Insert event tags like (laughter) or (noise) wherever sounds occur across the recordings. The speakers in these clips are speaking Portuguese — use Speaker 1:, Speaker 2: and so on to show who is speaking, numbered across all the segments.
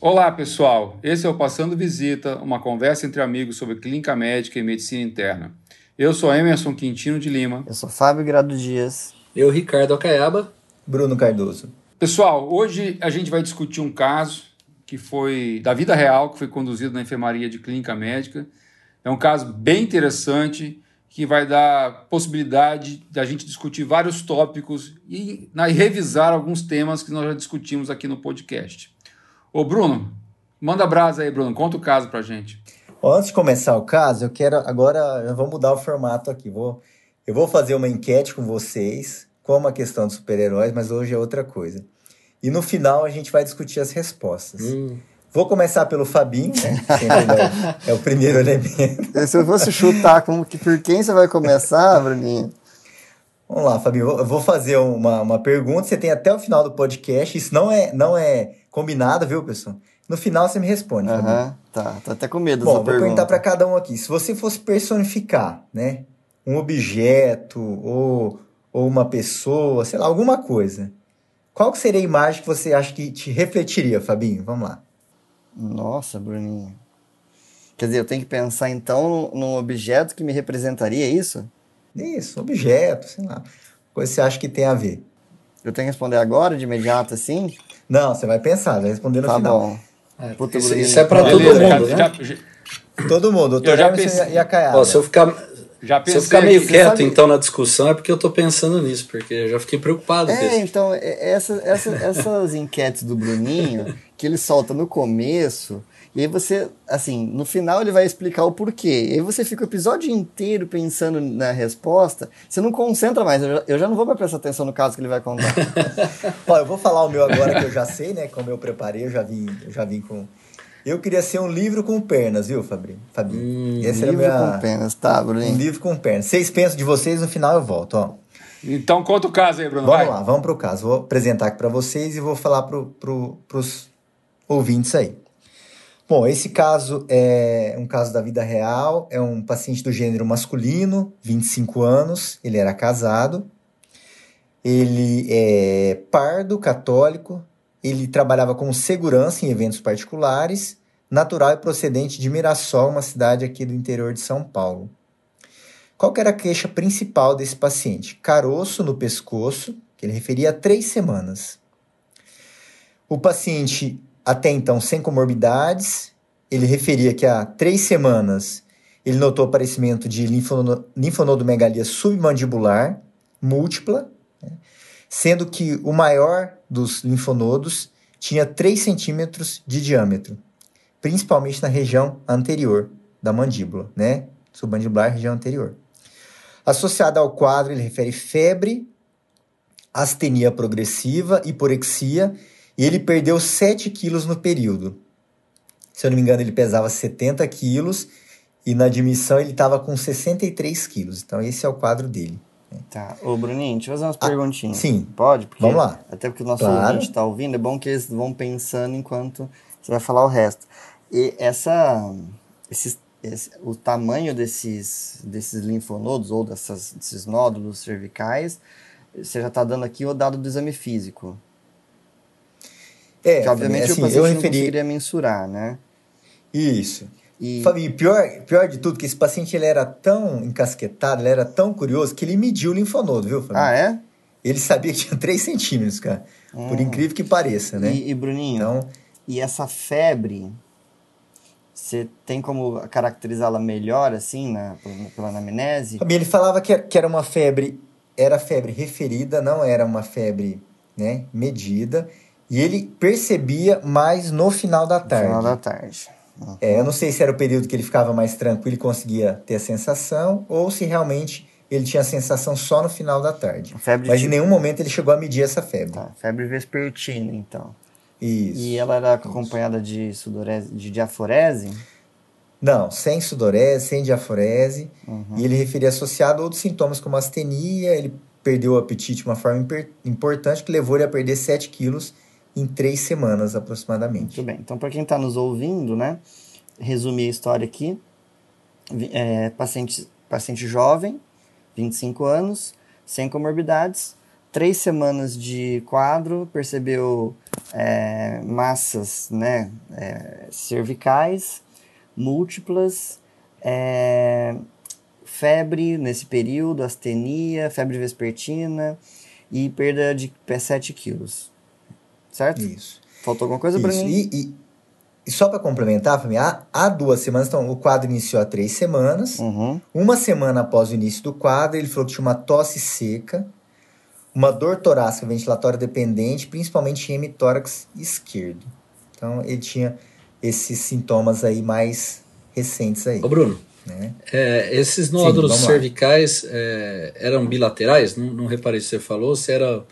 Speaker 1: Olá, pessoal. Esse é o Passando Visita, uma conversa entre amigos sobre clínica médica e medicina interna. Eu sou Emerson Quintino de Lima.
Speaker 2: Eu sou Fábio Grado Dias.
Speaker 3: Eu, Ricardo Acaiaba.
Speaker 4: Bruno Cardoso.
Speaker 1: Pessoal, hoje a gente vai discutir um caso que foi da vida real, que foi conduzido na enfermaria de clínica médica. É um caso bem interessante que vai dar possibilidade da gente discutir vários tópicos e, e revisar alguns temas que nós já discutimos aqui no podcast. Ô Bruno, manda brasa aí, Bruno, conta o caso pra gente.
Speaker 4: Antes de começar o caso, eu quero agora, eu vou mudar o formato aqui. Vou, eu vou fazer uma enquete com vocês, como a questão dos super-heróis, mas hoje é outra coisa. E no final a gente vai discutir as respostas. Hum. Vou começar pelo Fabinho, né? é, o primeiro elemento. (laughs)
Speaker 2: Se eu fosse chutar como que por quem você vai começar, Bruninho?
Speaker 4: Vamos lá, Fabinho. Eu vou fazer uma, uma pergunta. Você tem até o final do podcast. Isso não é, não é combinado, viu, pessoal? No final você me responde.
Speaker 2: Aham, uhum, tá. Tô até com medo
Speaker 4: Bom, vou perguntar para cada um aqui. Se você fosse personificar, né, um objeto ou, ou uma pessoa, sei lá, alguma coisa, qual que seria a imagem que você acha que te refletiria, Fabinho? Vamos lá.
Speaker 2: Nossa, Bruninho. Quer dizer, eu tenho que pensar então num objeto que me representaria é isso?
Speaker 4: Isso, objeto, sei lá. Coisa que você acha que tem a ver.
Speaker 2: Eu tenho que responder agora, de imediato, assim?
Speaker 4: Não, você vai pensar, vai responder no tá final.
Speaker 2: Bom.
Speaker 3: É, Puta, isso, isso, é pra todo mundo, já, né?
Speaker 4: Já, todo mundo, o doutor Emerson e a Caiada.
Speaker 3: se eu ficar, se eu ficar meio quieto, sabe... então, na discussão, é porque eu tô pensando nisso, porque eu já fiquei preocupado.
Speaker 2: É, então, é, essa, essa, essas (laughs) enquetes do Bruninho, que ele solta no começo, e aí você, assim, no final ele vai explicar o porquê. E aí você fica o episódio inteiro pensando na resposta, você não concentra mais. Eu já, eu já não vou mais prestar atenção no caso que ele vai contar. (laughs)
Speaker 4: Ó, eu vou falar o meu agora que eu já sei, né? Como eu preparei, eu já vim, eu já vim com. Eu queria ser um livro com pernas, viu, Fabinho? Fabinho.
Speaker 2: Hum, Esse livro minha... com pernas, tá, Bruno?
Speaker 4: Um livro com pernas. Vocês pensam de vocês, no final eu volto, ó.
Speaker 1: Então conta o caso aí, Bruno.
Speaker 4: Vamos
Speaker 1: vai.
Speaker 4: lá, vamos pro caso. Vou apresentar aqui para vocês e vou falar pro, pro, pros ouvintes aí. Bom, esse caso é um caso da vida real, é um paciente do gênero masculino, 25 anos, ele era casado, ele é pardo, católico, ele trabalhava como segurança em eventos particulares, natural e procedente de Mirassol, uma cidade aqui do interior de São Paulo. Qual era a queixa principal desse paciente? Caroço no pescoço, que ele referia a três semanas. O paciente até então sem comorbidades. Ele referia que há três semanas ele notou aparecimento de linfonodomegalia submandibular múltipla, né? sendo que o maior dos linfonodos tinha 3 centímetros de diâmetro, principalmente na região anterior da mandíbula, né? Submandibular, região anterior. Associado ao quadro, ele refere febre, astenia progressiva, hiporexia e ele perdeu 7 quilos no período. Se eu não me engano, ele pesava 70 quilos e na admissão ele estava com 63 quilos. Então, esse é o quadro dele.
Speaker 2: Tá. Ô, Bruninho, deixa eu fazer umas ah, perguntinhas.
Speaker 4: Sim.
Speaker 2: Pode? Porque,
Speaker 4: Vamos lá.
Speaker 2: Até porque o nosso claro. ouvinte está ouvindo, é bom que eles vão pensando enquanto você vai falar o resto. E essa, esses, esse, o tamanho desses, desses linfonodos ou dessas, desses nódulos cervicais, você já está dando aqui o dado do exame físico.
Speaker 4: É,
Speaker 2: que obviamente assim, o paciente eu referi... não conseguiria mensurar, né?
Speaker 4: Isso. E... Fabinho, pior, pior de tudo, que esse paciente ele era tão encasquetado, ele era tão curioso, que ele mediu o linfonodo, viu, Fabinho?
Speaker 2: Ah, é?
Speaker 4: Ele sabia que tinha (laughs) 3 centímetros, cara. Hum. Por incrível que pareça, né?
Speaker 2: E, e Bruninho, então... e essa febre, você tem como caracterizá-la melhor, assim, na, pela anamnese?
Speaker 4: Fabinho, ele falava que, que era uma febre, era febre referida, não era uma febre né, medida. E ele percebia mais no final da tarde.
Speaker 2: No final da tarde.
Speaker 4: Uhum. É, eu não sei se era o período que ele ficava mais tranquilo e conseguia ter a sensação, ou se realmente ele tinha a sensação só no final da tarde. Mas de... em nenhum momento ele chegou a medir essa febre. Tá,
Speaker 2: febre vespertina, então.
Speaker 4: Isso.
Speaker 2: E ela era acompanhada de sudorese, de diaforese?
Speaker 4: Não, sem sudorese, sem diaforese. Uhum. E ele referia associado a outros sintomas como astenia, ele perdeu o apetite de uma forma importante que levou ele a perder 7 quilos em três semanas aproximadamente.
Speaker 2: Muito bem. Então, para quem está nos ouvindo, né, resumir a história aqui. É, paciente, paciente jovem, 25 anos, sem comorbidades, três semanas de quadro, percebeu é, massas né, é, cervicais, múltiplas, é, febre nesse período, astenia, febre vespertina e perda de 7 quilos. Certo?
Speaker 4: Isso.
Speaker 2: Faltou alguma coisa para mim?
Speaker 4: E, e, e só para complementar, há, há duas semanas, então o quadro iniciou há três semanas.
Speaker 2: Uhum.
Speaker 4: Uma semana após o início do quadro, ele falou que tinha uma tosse seca, uma dor torácica ventilatória dependente, principalmente em hemitórax esquerdo. Então ele tinha esses sintomas aí mais recentes aí.
Speaker 3: Ô Bruno,
Speaker 4: né?
Speaker 3: é, esses nódulos Sim, cervicais é, eram bilaterais? Não, não reparei se você falou, se era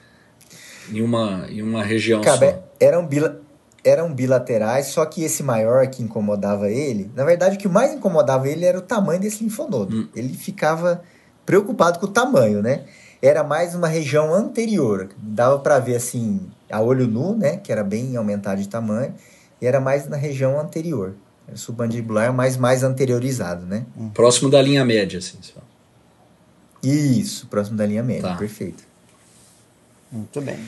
Speaker 3: em uma, em uma região Cara, só.
Speaker 4: Eram, bila, eram bilaterais, só que esse maior que incomodava ele, na verdade o que mais incomodava ele era o tamanho desse linfonodo. Hum. Ele ficava preocupado com o tamanho, né? era mais uma região anterior. Dava para ver assim, a olho nu, né? Que era bem aumentado de tamanho. E era mais na região anterior. Era submandibular, mas mais anteriorizado, né?
Speaker 3: Hum. Próximo da linha média, assim. Só.
Speaker 4: Isso, próximo da linha média, tá. perfeito.
Speaker 2: Muito bem.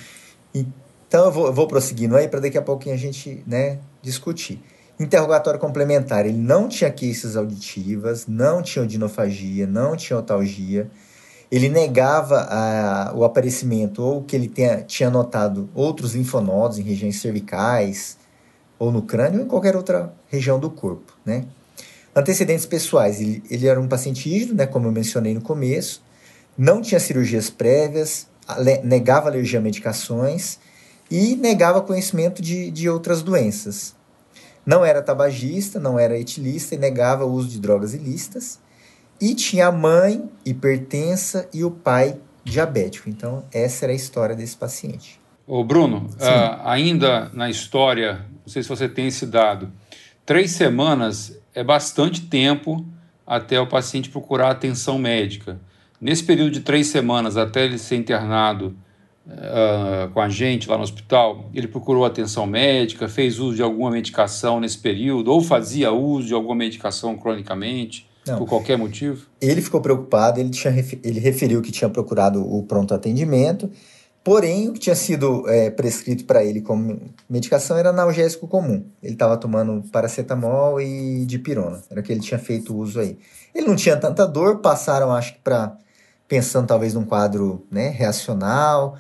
Speaker 4: Então eu vou, vou prosseguindo aí para daqui a pouquinho a gente né, discutir. Interrogatório complementar, ele não tinha queixas auditivas, não tinha odinofagia, não tinha otalgia ele negava a, o aparecimento ou que ele tenha, tinha notado outros linfonodos em regiões cervicais ou no crânio ou em qualquer outra região do corpo, né? Antecedentes pessoais, ele, ele era um paciente rígido, né, como eu mencionei no começo, não tinha cirurgias prévias, negava alergia a medicações e negava conhecimento de, de outras doenças. Não era tabagista, não era etilista e negava o uso de drogas ilícitas e tinha a mãe hipertensa e o pai diabético. Então, essa era a história desse paciente.
Speaker 1: Ô Bruno, uh, ainda na história, não sei se você tem esse dado, três semanas é bastante tempo até o paciente procurar atenção médica. Nesse período de três semanas, até ele ser internado uh, com a gente lá no hospital, ele procurou atenção médica, fez uso de alguma medicação nesse período, ou fazia uso de alguma medicação cronicamente? Não. Por qualquer motivo?
Speaker 4: Ele ficou preocupado, ele, tinha, ele referiu que tinha procurado o pronto atendimento, porém o que tinha sido é, prescrito para ele como medicação era analgésico comum. Ele estava tomando paracetamol e dipirona, era o que ele tinha feito uso aí. Ele não tinha tanta dor, passaram acho que para pensando talvez num quadro né, reacional,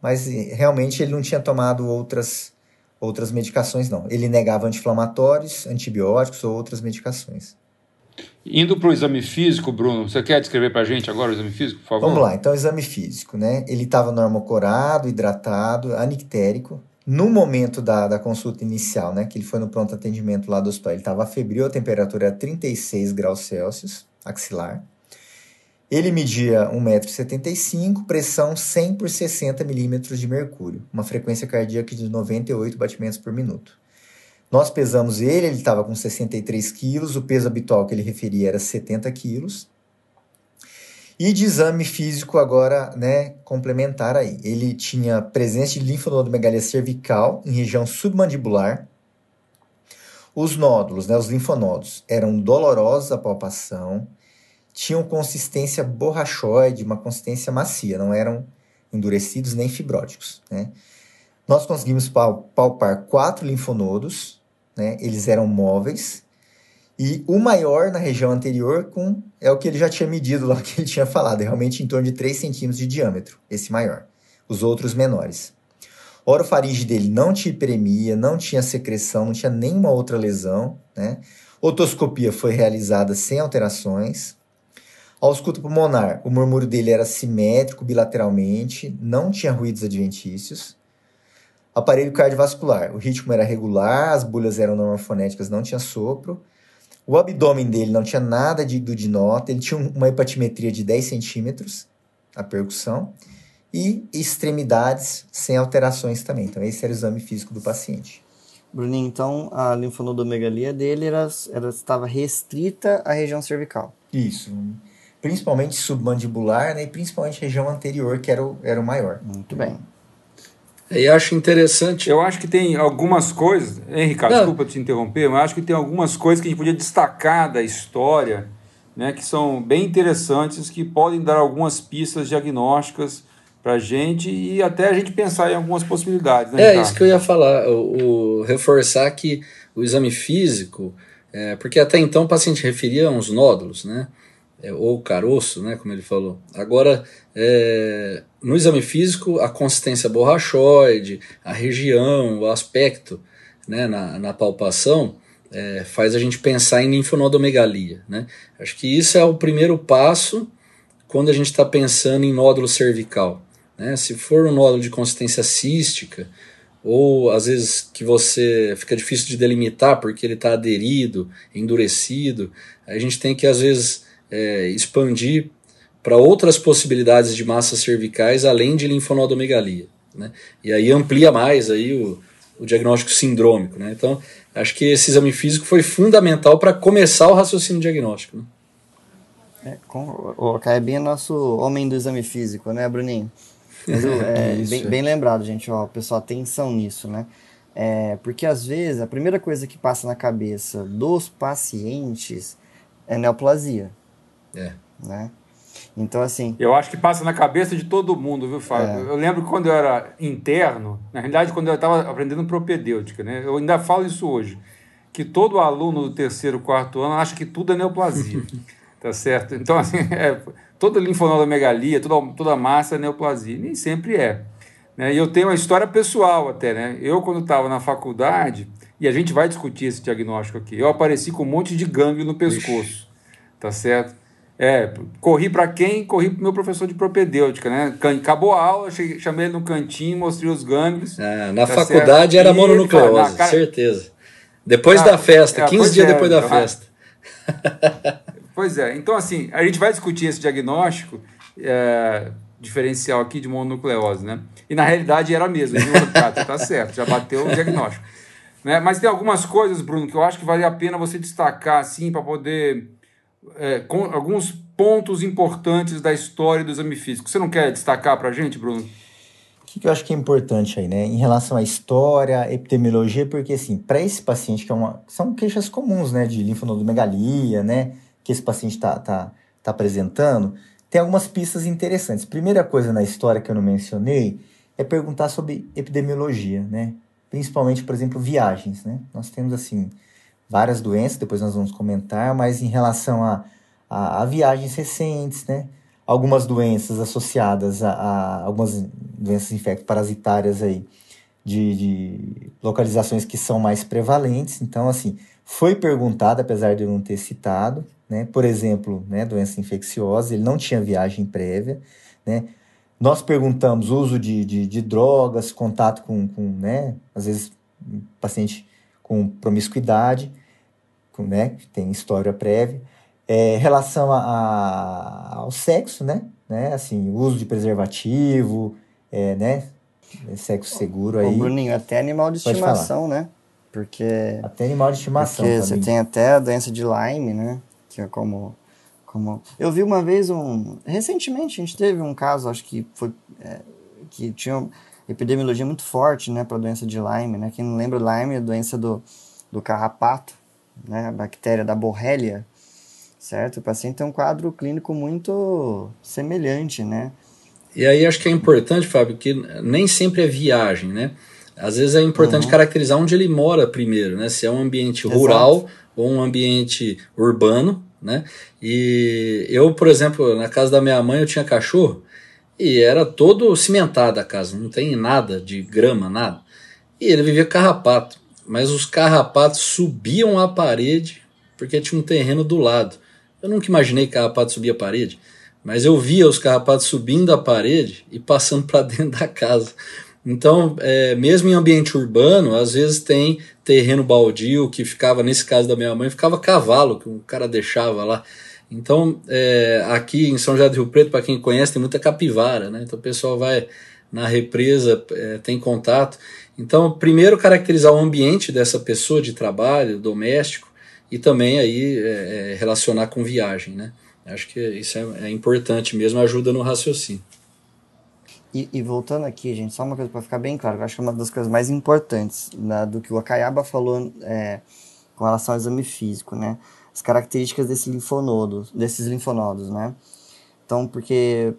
Speaker 4: mas realmente ele não tinha tomado outras outras medicações não. Ele negava anti-inflamatórios, antibióticos ou outras medicações.
Speaker 1: Indo para o exame físico, Bruno, você quer descrever para a gente agora o exame físico, por favor?
Speaker 4: Vamos lá, então, exame físico, né? Ele estava normocorado, hidratado, anictérico. No momento da, da consulta inicial, né, que ele foi no pronto atendimento lá do hospital, ele estava febril, a temperatura era 36 graus Celsius, axilar. Ele media 1,75m, pressão 100 por 60 milímetros de mercúrio, uma frequência cardíaca de 98 batimentos por minuto. Nós pesamos ele, ele estava com 63 quilos, o peso habitual que ele referia era 70 quilos. E de exame físico agora, né, complementar aí. Ele tinha presença de linfonodomegalia cervical em região submandibular. Os nódulos, né, os linfonodos, eram dolorosos à palpação, tinham consistência borrachoide, uma consistência macia, não eram endurecidos nem fibróticos, né? Nós conseguimos palpar quatro linfonodos, né? Eles eram móveis. E o maior na região anterior com é o que ele já tinha medido lá, (laughs) que ele tinha falado, é realmente em torno de 3 centímetros de diâmetro, esse maior. Os outros menores. O orofaringe dele não tinha hiperemia, não tinha secreção, não tinha nenhuma outra lesão. Né? Otoscopia foi realizada sem alterações. A ausculta pulmonar, o murmúrio dele era simétrico bilateralmente, não tinha ruídos adventícios. Aparelho cardiovascular. O ritmo era regular, as bolhas eram normofonéticas, não tinha sopro. O abdômen dele não tinha nada de, do de nota, ele tinha uma hepatimetria de 10 centímetros, a percussão, e extremidades sem alterações também. Então, esse era o exame físico do paciente.
Speaker 2: Bruninho, então a linfonodomegalia dele era, era, estava restrita à região cervical.
Speaker 4: Isso, principalmente submandibular né, e principalmente região anterior, que era o, era o maior.
Speaker 2: Muito bem.
Speaker 3: E acho interessante.
Speaker 1: Eu acho que tem algumas coisas. Hein, Ricardo, Não. desculpa te interromper, mas acho que tem algumas coisas que a gente podia destacar da história, né, que são bem interessantes, que podem dar algumas pistas diagnósticas para a gente e até a gente pensar em algumas possibilidades.
Speaker 3: Né, é, Ricardo? isso que eu ia falar, o, o reforçar que o exame físico, é, porque até então o paciente referia a uns nódulos, né? É, ou caroço, né, como ele falou. Agora, é, no exame físico, a consistência borrachoide, a região, o aspecto né, na, na palpação, é, faz a gente pensar em linfonodomegalia. Né? Acho que isso é o primeiro passo quando a gente está pensando em nódulo cervical. Né? Se for um nódulo de consistência cística, ou às vezes que você fica difícil de delimitar porque ele está aderido, endurecido, a gente tem que às vezes é, expandir para outras possibilidades de massas cervicais além de linfonodomegalia. Né? E aí amplia mais aí o, o diagnóstico sindrômico. Né? Então, acho que esse exame físico foi fundamental para começar o raciocínio diagnóstico. Né?
Speaker 2: É, com, o Caebinho é nosso homem do exame físico, né, Bruninho? Mas, (laughs) é, é bem, bem, lembrado, gente, ó, pessoal, atenção nisso, né? É, porque às vezes a primeira coisa que passa na cabeça dos pacientes é neoplasia.
Speaker 3: É.
Speaker 2: Né? Então, assim.
Speaker 1: Eu acho que passa na cabeça de todo mundo, viu, Fábio? É. Eu lembro que quando eu era interno, na realidade, quando eu estava aprendendo propedêutica, né? Eu ainda falo isso hoje, que todo aluno do terceiro, quarto ano acha que tudo é neoplasia. (laughs) tá certo? Então, assim, é, toda linfonodomegalia, toda, toda massa é neoplasia. Nem sempre é. Né? E eu tenho uma história pessoal até, né? Eu, quando estava na faculdade, e a gente vai discutir esse diagnóstico aqui, eu apareci com um monte de gânglio no pescoço. Ixi. Tá certo? É, corri para quem? Corri para meu professor de propedêutica, né? Acabou a aula, chamei ele no cantinho, mostrei os gânglios.
Speaker 3: É, na tá faculdade certo? era mononucleose, cara... certeza. Depois da festa, é, 15 dias é, depois da então, festa. (laughs)
Speaker 1: pois é, então assim, a gente vai discutir esse diagnóstico é, diferencial aqui de mononucleose, né? E na realidade era mesmo, tá, tá certo, já bateu o diagnóstico. Né? Mas tem algumas coisas, Bruno, que eu acho que vale a pena você destacar, assim, para poder é, com alguns pontos importantes da história do exame físico. Você não quer destacar para a gente, Bruno?
Speaker 4: O que, que, eu acho que é importante aí, né? Em relação à história, epidemiologia, porque assim, para esse paciente, que é uma, são queixas comuns, né? De linfonodomegalia, né? Que esse paciente está tá, tá apresentando, tem algumas pistas interessantes. Primeira coisa na história que eu não mencionei é perguntar sobre epidemiologia, né? Principalmente, por exemplo, viagens, né? Nós temos, assim, várias doenças, depois nós vamos comentar, mas em relação a, a, a viagens recentes, né? Algumas doenças associadas a, a algumas doenças infecto-parasitárias aí, de, de, localizações que são mais prevalentes. Então, assim, foi perguntado, apesar de eu não ter citado, né? Por exemplo, né, doença infecciosa, ele não tinha viagem prévia, né? Nós perguntamos uso de, de, de drogas, contato com, com, né, às vezes, paciente com promiscuidade né, que tem história prévia. É, relação a, a, ao sexo, né, né, assim, uso de preservativo, é, né, sexo seguro aí. Ô,
Speaker 2: Bruninho, até animal de estimação, né, porque...
Speaker 4: Até animal de estimação
Speaker 2: Porque também. você tem até a doença de Lyme, né, que é como... Como... Eu vi uma vez um. Recentemente a gente teve um caso, acho que foi. É, que tinha epidemiologia muito forte né, para a doença de Lyme. Né? Quem não lembra, Lyme é a doença do, do carrapato né, a bactéria da borrelia, certo? O paciente tem um quadro clínico muito semelhante, né?
Speaker 3: E aí acho que é importante, Fábio, que nem sempre é viagem, né? Às vezes é importante uhum. caracterizar onde ele mora primeiro, né? Se é um ambiente rural Exato. ou um ambiente urbano, né? E eu, por exemplo, na casa da minha mãe eu tinha cachorro e era todo cimentado a casa, não tem nada de grama, nada. E ele vivia carrapato mas os carrapatos subiam a parede porque tinha um terreno do lado. Eu nunca imaginei que carrapato subia a parede, mas eu via os carrapatos subindo a parede e passando para (laughs) dentro da casa. Então, é, mesmo em ambiente urbano, às vezes tem terreno baldio que ficava, nesse caso da minha mãe, ficava cavalo que o cara deixava lá. Então, é, aqui em São José do Rio Preto, para quem conhece, tem muita capivara, né? Então o pessoal vai na represa, é, tem contato. Então, primeiro caracterizar o ambiente dessa pessoa de trabalho, doméstico, e também aí é, é, relacionar com viagem, né? Acho que isso é, é importante mesmo, ajuda no raciocínio.
Speaker 2: E, e, voltando aqui, gente, só uma coisa para ficar bem claro, eu acho que é uma das coisas mais importantes né, do que o Akayaba falou é, com relação ao exame físico, né? As características desse linfonodo, desses linfonodos, né? Então, porque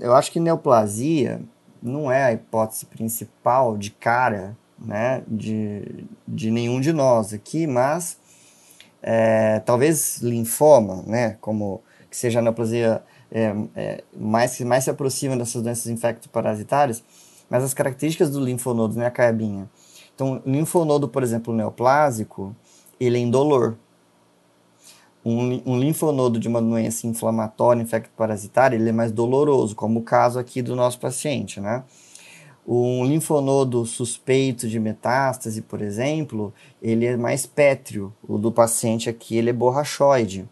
Speaker 2: eu acho que neoplasia não é a hipótese principal de cara, né, de, de nenhum de nós aqui, mas é, talvez linfoma, né, como que seja a neoplasia é, é, mais, mais se aproxima dessas doenças infecto-parasitárias, mas as características do linfonodo, né, a caibinha. Então, linfonodo, por exemplo, neoplásico, ele é indolor. Um, um linfonodo de uma doença inflamatória, infecto-parasitária, ele é mais doloroso, como o caso aqui do nosso paciente, né? Um linfonodo suspeito de metástase, por exemplo, ele é mais pétreo. O do paciente aqui, ele é borrachoide,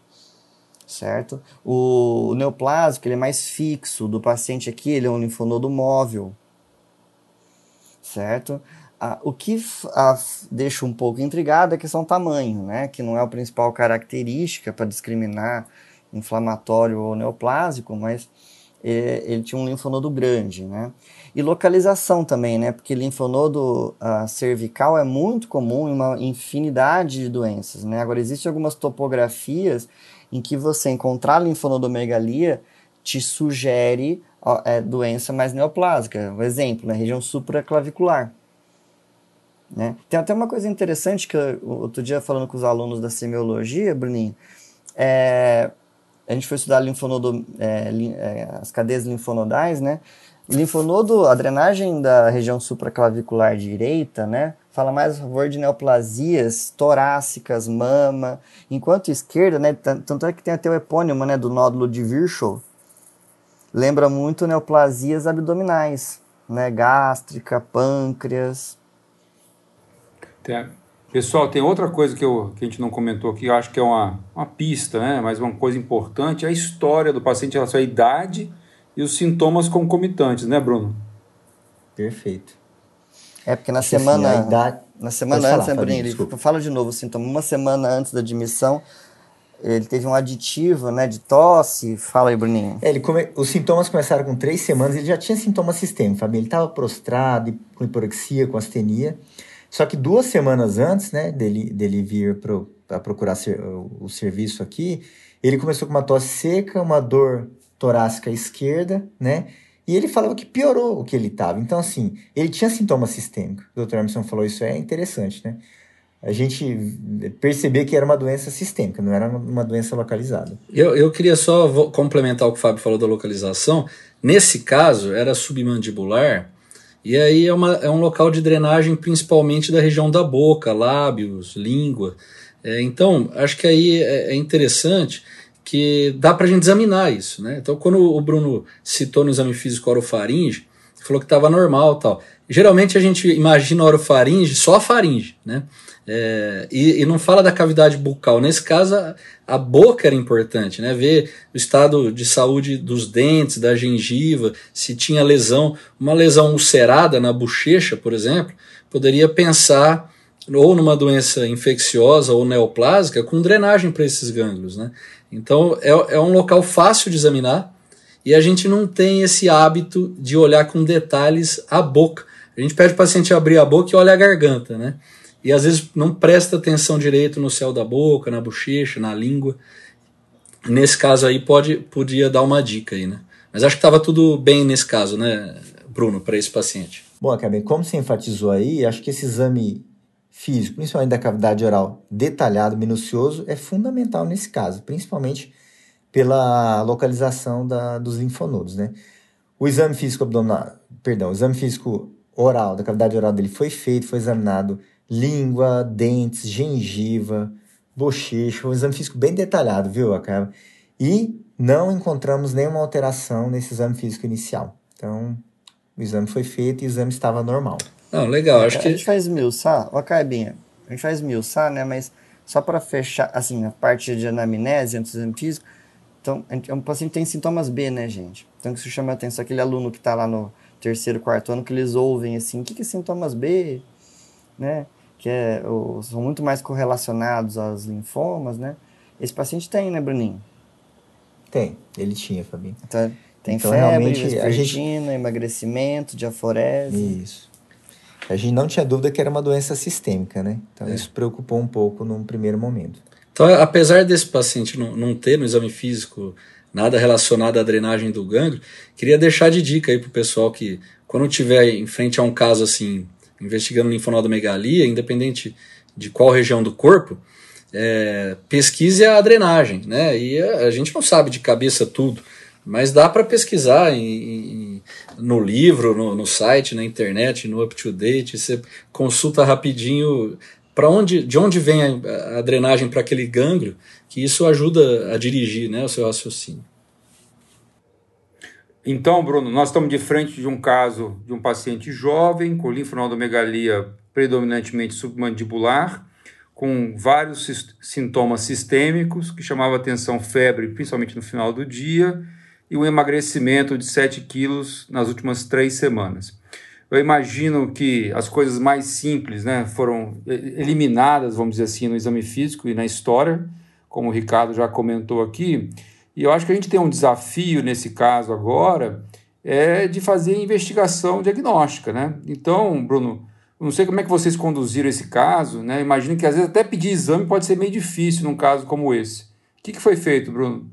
Speaker 2: certo? O, neoplásico, ele é mais fixo. O do paciente aqui, ele é um linfonodo móvel, certo? O que ah, deixa um pouco intrigado é a questão tamanho, né? Que não é a principal característica para discriminar inflamatório ou neoplásico, mas é, ele tinha um linfonodo grande, né? E localização também, né? Porque linfonodo ah, cervical é muito comum em uma infinidade de doenças, né? Agora, existem algumas topografias em que você encontrar linfonodomegalia te sugere ó, é, doença mais neoplásica. Um exemplo, na região supraclavicular. Né? Tem até uma coisa interessante que eu, outro dia falando com os alunos da semiologia, Bruninho, é, a gente foi estudar linfonodo, é, é, as cadeias linfonodais, né? Linfonodo, a drenagem da região supraclavicular direita, né? Fala mais a favor de neoplasias torácicas, mama, enquanto esquerda, né? Tanto é que tem até o epônimo, né? Do nódulo de Virchow. Lembra muito neoplasias abdominais, né? Gástrica, pâncreas,
Speaker 1: tem, pessoal, tem outra coisa que, eu, que a gente não comentou aqui, eu acho que é uma, uma pista, né? mas uma coisa importante, é a história do paciente em relação à idade e os sintomas concomitantes, né, Bruno?
Speaker 4: Perfeito.
Speaker 2: É porque na Porque assim, semana. Assim, idade... Na semana antes, falar, né, Bruno? Fala de novo o sintoma. Uma semana antes da admissão, ele teve um aditivo, né, de tosse. Fala aí, Bruninho.
Speaker 4: É, ele come... Os sintomas começaram com três semanas, ele já tinha sintomas sistêmicos, Fabio. Ele estava prostrado, com hiporexia, com astenia. Só que duas semanas antes, né, dele, dele vir para procurar ser, o, o, serviço aqui, ele começou com uma tosse seca, uma dor torácica esquerda, né? E ele falava que piorou o que ele estava. Então, assim, ele tinha sintoma sistêmico. O Dr. Emerson falou isso, é interessante, né? A gente perceber que era uma doença sistêmica, não era uma doença localizada.
Speaker 3: Eu, eu queria só complementar o que o Fábio falou da localização. Nesse caso, era submandibular, e aí é, uma, é um local de drenagem principalmente da região da boca, lábios, língua. É, então, acho que aí é, é interessante que dá para a gente examinar isso. Né? Então, quando o Bruno citou no exame físico orofaringe, falou que estava normal tal. Geralmente a gente imagina orofaringe só a faringe, né? É, e, e, não fala da cavidade bucal. Nesse caso, a, a, boca era importante, né? Ver o estado de saúde dos dentes, da gengiva, se tinha lesão. Uma lesão ulcerada na bochecha, por exemplo, poderia pensar ou numa doença infecciosa ou neoplásica com drenagem para esses gânglios, né? Então, é, é um local fácil de examinar e a gente não tem esse hábito de olhar com detalhes a boca. A gente pede o paciente abrir a boca e olha a garganta, né? E às vezes não presta atenção direito no céu da boca, na bochecha, na língua. Nesse caso aí pode podia dar uma dica aí, né? Mas acho que estava tudo bem nesse caso, né, Bruno, para esse paciente.
Speaker 4: Bom, Acabei, como você enfatizou aí, acho que esse exame físico, principalmente da cavidade oral, detalhado, minucioso, é fundamental nesse caso, principalmente pela localização da, dos linfonodos, né? O exame físico abdominal, perdão, o exame físico oral, da cavidade oral dele foi feito, foi examinado língua, dentes, gengiva, bochecha, um exame físico bem detalhado, viu, Acaba? E não encontramos nenhuma alteração nesse exame físico inicial. Então, o exame foi feito e o exame estava normal.
Speaker 3: Não, legal, acho que...
Speaker 2: A gente faz milsar, ó, Caibinha, a gente faz milsar, né, mas só para fechar, assim, a parte de anamnese antes do exame físico, então, um paciente tem sintomas B, né, gente? Então, isso chama a atenção, aquele aluno que está lá no terceiro, quarto ano, que eles ouvem, assim, o que, que é sintomas B, né? Que é, são muito mais correlacionados aos linfomas, né? Esse paciente tem, né, Bruninho?
Speaker 4: Tem, ele tinha, Fabinho.
Speaker 2: Então, tem então, febre, a gente... emagrecimento, diaforese.
Speaker 4: Isso. A gente não tinha dúvida que era uma doença sistêmica, né? Então é. isso preocupou um pouco num primeiro momento.
Speaker 3: Então, apesar desse paciente não, não ter no exame físico nada relacionado à drenagem do gânglio. Queria deixar de dica aí para o pessoal que, quando tiver em frente a um caso assim, investigando linfonodomegalia, independente de qual região do corpo, é, pesquise a drenagem, né? E a, a, gente não sabe de cabeça tudo, mas dá para pesquisar em, em, no livro, no, no, site, na internet, no up to date. Você consulta rapidinho para onde, de onde vem a, a drenagem para aquele gânglio, que isso ajuda a dirigir, né, o seu raciocínio.
Speaker 1: Então, Bruno, nós estamos de frente de um caso de um paciente jovem com linfonodomegalia predominantemente submandibular com vários sintomas sistêmicos, que chamava atenção febre, principalmente no final do dia, e um emagrecimento de 7 quilos nas últimas três semanas. Eu imagino que as coisas mais simples né, foram eliminadas, vamos dizer assim, no exame físico e na história, como o Ricardo já comentou aqui. E eu acho que a gente tem um desafio nesse caso agora, é de fazer investigação diagnóstica. Né? Então, Bruno, não sei como é que vocês conduziram esse caso, né? Imagino que às vezes até pedir exame pode ser meio difícil num caso como esse. O que, que foi feito, Bruno?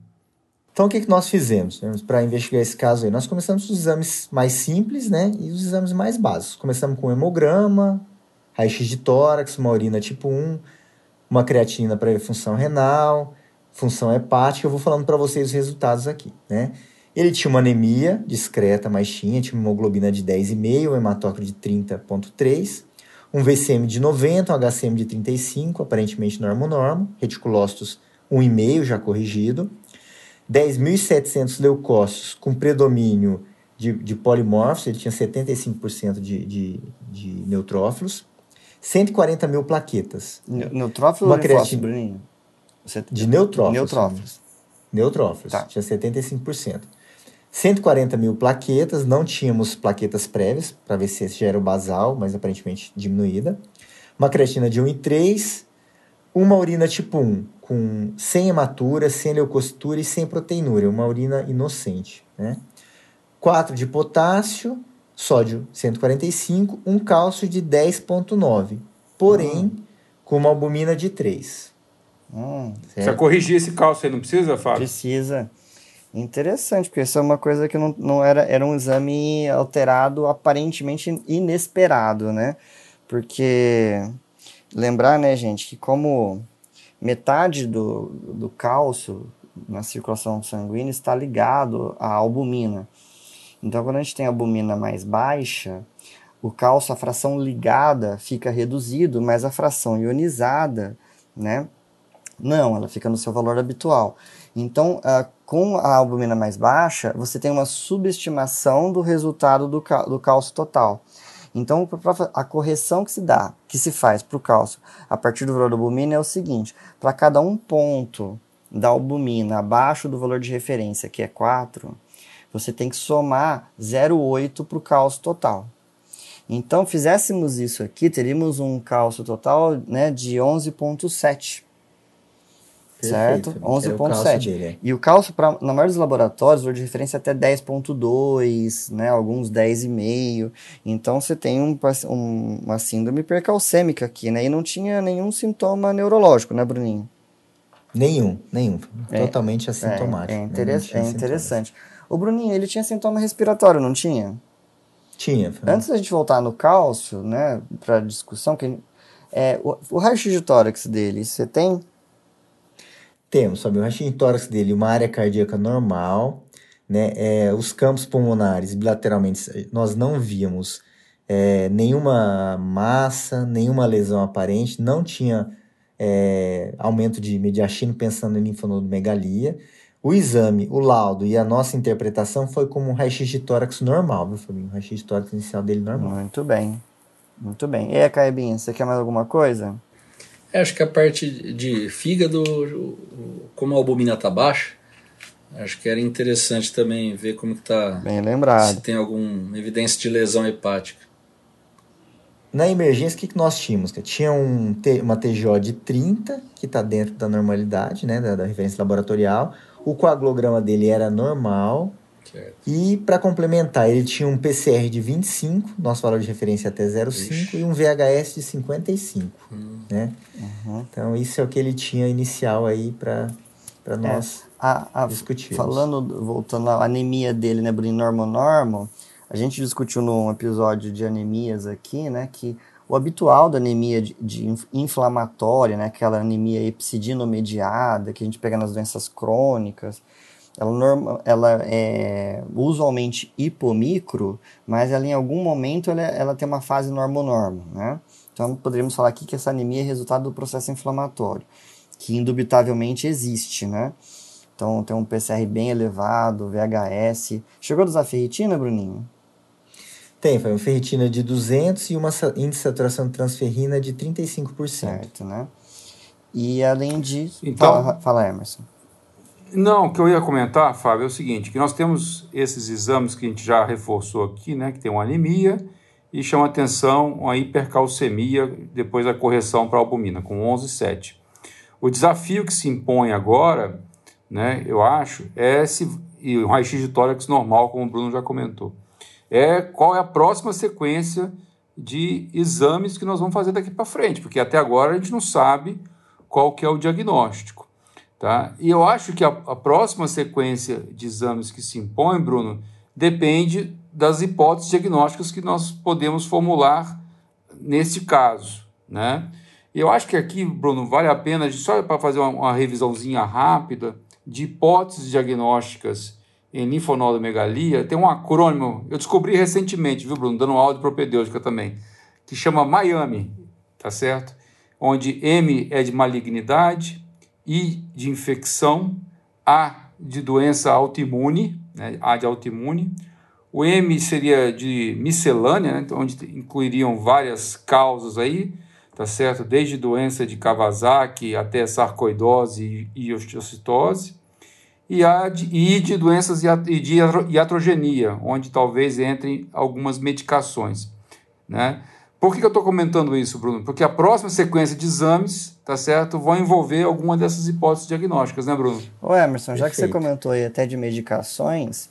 Speaker 4: Então, o que, que nós fizemos né, para investigar esse caso aí? Nós começamos com os exames mais simples, né? E os exames mais básicos. Começamos com hemograma, raio-x de tórax, uma urina tipo 1, uma creatina para função renal, função hepática. Eu vou falando para vocês os resultados aqui, né? Ele tinha uma anemia discreta, mas tinha, tinha uma hemoglobina de 10,5, um hematócrito de 30,3, um VCM de 90, um HCM de 35, aparentemente normo-normo, reticulócitos 1,5 já corrigido, 10.700 leucócitos com predomínio de, de polimorfos, ele tinha 75% de, de, de neutrófilos, 140 mil plaquetas.
Speaker 2: Neutrófilos ou creatina... Bruninho?
Speaker 4: De neutrófilos.
Speaker 2: Neutrófilos.
Speaker 4: Neutrófilos, tá. tinha 75%. 140 mil plaquetas, não tínhamos plaquetas prévias para ver se já era o basal, mas aparentemente diminuída. Uma creatina de 1,3, uma urina tipo 1, com sem hematura, sem leucocitura e sem proteinúria, uma urina inocente. Né? 4 de potássio, sódio 145, um cálcio de 10,9, porém hum. com uma albumina de 3.
Speaker 1: Hum, Precisa corrigir esse cálcio aí, não precisa, Fábio?
Speaker 2: Precisa. Interessante, porque isso é uma coisa que não, não era, era um exame alterado aparentemente inesperado, né? Porque lembrar, né, gente, que como metade do, do cálcio na circulação sanguínea está ligado à albumina. Então, quando a gente tem a albumina mais baixa, o cálcio, a fração ligada fica reduzido, mas a fração ionizada, né? Não, ela fica no seu valor habitual. Então, uh, com a albumina mais baixa, você tem uma subestimação do resultado do, do cálcio total. Então, a correção que se dá, que se faz para o cálcio a partir do valor da albumina é o seguinte: para cada um ponto da albumina abaixo do valor de referência, que é 4, você tem que somar 0,8 para o cálcio total. Então, fizéssemos isso aqui, teríamos um cálcio total né, de 11,7 certo? 11.7. É. E o cálcio, pra, na maioria dos laboratórios, o de referência é até 10.2, né? Alguns 10,5. Então você tem um, um, uma síndrome hipercalcêmica aqui, né? E não tinha nenhum sintoma neurológico, né, Bruninho?
Speaker 4: Nenhum, nenhum. É, Totalmente assintomático.
Speaker 2: É, é, interess é interessante. O Bruninho, ele tinha sintoma respiratório, não tinha?
Speaker 4: Tinha.
Speaker 2: Antes da gente voltar no cálcio, né, para discussão, que, é, o, o raio-x de tórax dele, você tem
Speaker 4: temos, sabe, o raio tórax dele, uma área cardíaca normal, né? É, os campos pulmonares bilateralmente nós não víamos é, nenhuma massa, nenhuma lesão aparente, não tinha é, aumento de mediastino pensando em linfonodomegalia. O exame, o laudo e a nossa interpretação foi como um raio-x de tórax normal, viu, Fabinho? O raio-x de tórax inicial dele normal.
Speaker 2: Muito bem. Muito bem. E aí, Caibinha, você quer mais alguma coisa?
Speaker 3: É, acho que a parte de fígado, como a albumina está baixa, acho que era interessante também ver como que está.
Speaker 2: Bem lembrado.
Speaker 3: Se tem alguma evidência de lesão hepática.
Speaker 4: Na emergência, o que, que nós tínhamos? Tinha um, uma TGO de 30, que está dentro da normalidade, né, da, da referência laboratorial. O coagulograma dele era normal, Certo. E para complementar, ele tinha um PCR de 25, nosso valor de referência até 0,5, e um VHS de 55. Hum. Né? Uhum. Então, isso é o que ele tinha inicial aí para é. nós.
Speaker 2: a, a, falando, voltando à anemia dele, né, Bruno, normo-normo, a gente discutiu num episódio de anemias aqui, né, que o habitual da anemia de, de inflamatória, né, aquela anemia epsidino-mediada que a gente pega nas doenças crônicas, ela, norma, ela é usualmente hipomicro, mas ela em algum momento ela, ela tem uma fase normo-normo, né? Então poderíamos falar aqui que essa anemia é resultado do processo inflamatório, que indubitavelmente existe, né? Então tem um PCR bem elevado, VHS. Chegou a usar ferritina, Bruninho?
Speaker 4: Tem, foi uma ferritina de 200 e uma índice de saturação de transferrina de 35%.
Speaker 2: Certo, né? E além disso... Então, fala, fala, Emerson.
Speaker 1: Não, o que eu ia comentar, Fábio, é o seguinte, que nós temos esses exames que a gente já reforçou aqui, né? Que tem uma anemia e chama atenção uma hipercalcemia depois da correção para albumina, com 11,7. O desafio que se impõe agora né, eu acho, é se, e um raio-x de tórax normal, como o Bruno já comentou, é qual é a próxima sequência de exames que nós vamos fazer daqui para frente, porque até agora a gente não sabe qual que é o diagnóstico. Tá? E eu acho que a, a próxima sequência de exames que se impõe, Bruno, depende das hipóteses diagnósticas que nós podemos formular neste caso. Né? Eu acho que aqui, Bruno, vale a pena, só para fazer uma, uma revisãozinha rápida, de hipóteses diagnósticas em linfonodomegalia, tem um acrônimo, eu descobri recentemente, viu, Bruno, dando aula de propedêutica também, que chama Miami, tá certo? Onde M é de malignidade, I de infecção, A de doença autoimune, né, A de autoimune, o M seria de miscelânea, né, onde incluiriam várias causas aí, tá certo? Desde doença de Kawasaki até sarcoidose e osteocitose e, a de, e de doenças e de iatrogenia, onde talvez entrem algumas medicações. Né? Por que, que eu estou comentando isso, Bruno? Porque a próxima sequência de exames, tá certo, vão envolver alguma dessas hipóteses diagnósticas, né, Bruno?
Speaker 2: Ô Emerson, já Perfeito. que você comentou aí até de medicações,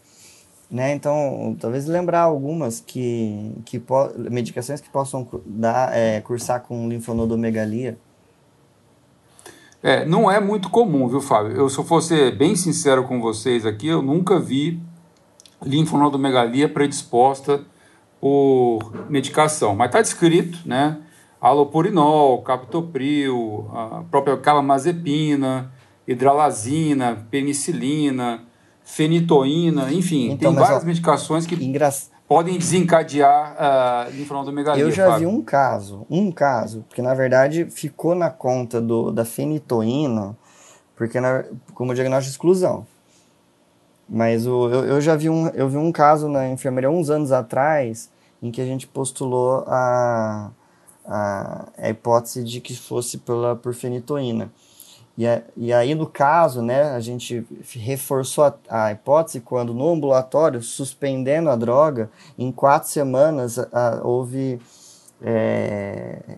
Speaker 2: né, então talvez lembrar algumas que, que medicações que possam dar, é, cursar com linfonodomegalia,
Speaker 1: é, não é muito comum, viu, Fábio? Eu, se eu fosse bem sincero com vocês aqui, eu nunca vi linfonodomegalia predisposta por medicação. Mas está descrito, né? Alopurinol, captopril, a própria calamazepina, hidralazina, penicilina, fenitoína, enfim, então, tem várias ó, medicações que engra podem desencadear uh, linfonodomegalia.
Speaker 2: Eu já Fábio. vi um caso, um caso, que na verdade ficou na conta do, da fenitoína, porque na, como diagnóstico de exclusão. Mas o, eu, eu já vi um, eu vi um caso na enfermaria uns anos atrás em que a gente postulou a, a, a hipótese de que fosse pela, por fenitoína. E, a, e aí, no caso, né, a gente reforçou a, a, hipótese quando no ambulatório, suspendendo a droga, em quatro semanas a, houve é,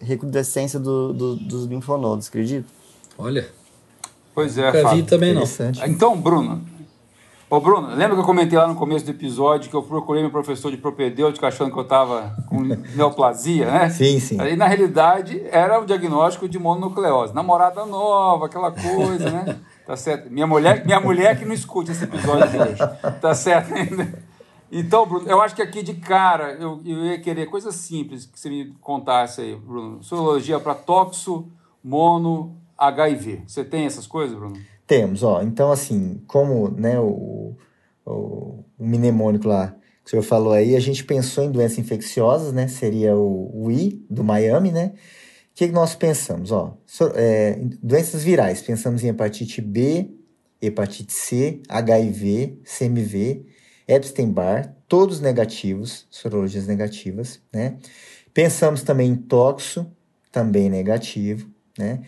Speaker 2: recrudescência do, do, dos linfonodos, acredita?
Speaker 3: Olha.
Speaker 1: Pois é, Nunca
Speaker 3: vi também não.
Speaker 1: Então, Bruno, Ô Bruno, lembra que eu comentei lá no começo do episódio que eu procurei meu professor de propedêutico achando que eu estava com neoplasia, né?
Speaker 4: Sim, sim.
Speaker 1: Aí, na realidade, era o diagnóstico de mononucleose. Namorada nova, aquela coisa, né? Tá certo? Minha mulher, minha mulher que não escute esse episódio de hoje. Tá certo? Então, Bruno, eu acho que aqui de cara eu, eu ia querer coisa simples que você me contasse aí, Bruno. Sorologia para toxo, mono, HIV. Você tem essas coisas, Bruno?
Speaker 4: Temos, ó. Então, assim, como né, o, o, o mnemônico lá que o senhor falou aí, a gente pensou em doenças infecciosas, né? Seria o, o I do Miami, né? O que, nós pensamos? Ó, so, é, doenças virais. Pensamos em hepatite B, hepatite C, HIV, CMV, Epstein-Barr, todos negativos, sorologias negativas, né? Pensamos também em toxo, também negativo, né?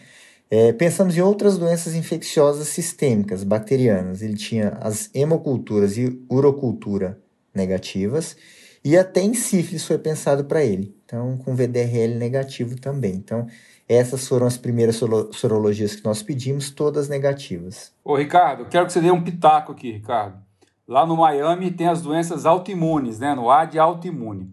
Speaker 4: É, pensamos em outras doenças infecciosas sistêmicas, bacterianas. Ele tinha as hemoculturas e urocultura negativas, e até em sífilis foi pensado para ele. Então, com VDRL negativo também. Então, essas foram as primeiras sorologias que nós pedimos, todas negativas.
Speaker 1: Ô, Ricardo, quero que você dê um pitaco aqui, Ricardo. Lá no Miami tem as doenças autoimunes, né? No A de autoimune.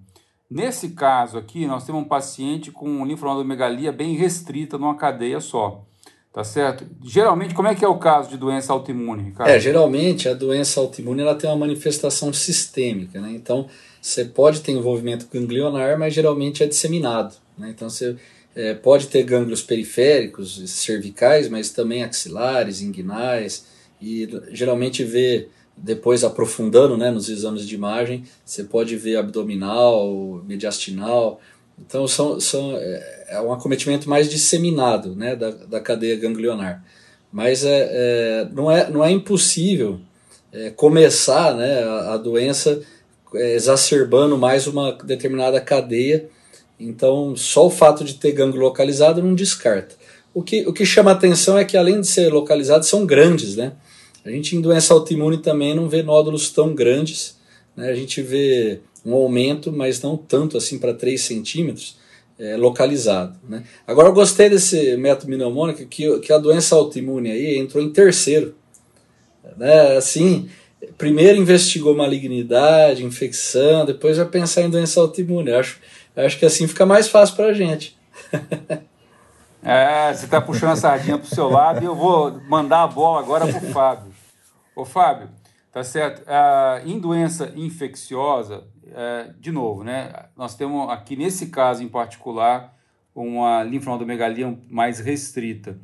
Speaker 1: Nesse caso aqui, nós temos um paciente com linfonodomegalia bem restrita numa cadeia só. Tá certo? Geralmente, como é que é o caso de doença autoimune, Ricardo?
Speaker 3: É, geralmente a doença autoimune ela tem uma manifestação sistêmica, né? Então, você pode ter envolvimento ganglionar, mas geralmente é disseminado, né? Então, você é, pode ter gânglios periféricos, cervicais, mas também axilares, inguinais, e geralmente vê, depois aprofundando né, nos exames de imagem, você pode ver abdominal, mediastinal, então são, são, é, é um acometimento mais disseminado né, da, da cadeia ganglionar. Mas é, é, não, é, não é impossível é, começar né, a, a doença é, exacerbando mais uma determinada cadeia. Então, só o fato de ter gânglio localizado não descarta. O que, o que chama atenção é que, além de ser localizados, são grandes. Né? A gente, em doença autoimune, também não vê nódulos tão grandes. Né? A gente vê um aumento, mas não tanto assim para 3 centímetros, é, localizado. Né? Agora eu gostei desse método mnemônico que, que a doença autoimune aí entrou em terceiro. Né? Assim, primeiro investigou malignidade, infecção, depois vai pensar em doença autoimune. Eu acho, eu acho que assim fica mais fácil para a gente. (laughs)
Speaker 1: é, você está puxando a sardinha para o seu lado e eu vou mandar a bola agora para o Fábio. Ô Fábio, tá certo? Ah, em doença infecciosa, é, de novo, né, nós temos aqui nesse caso em particular uma linfonodomegalia mais restrita.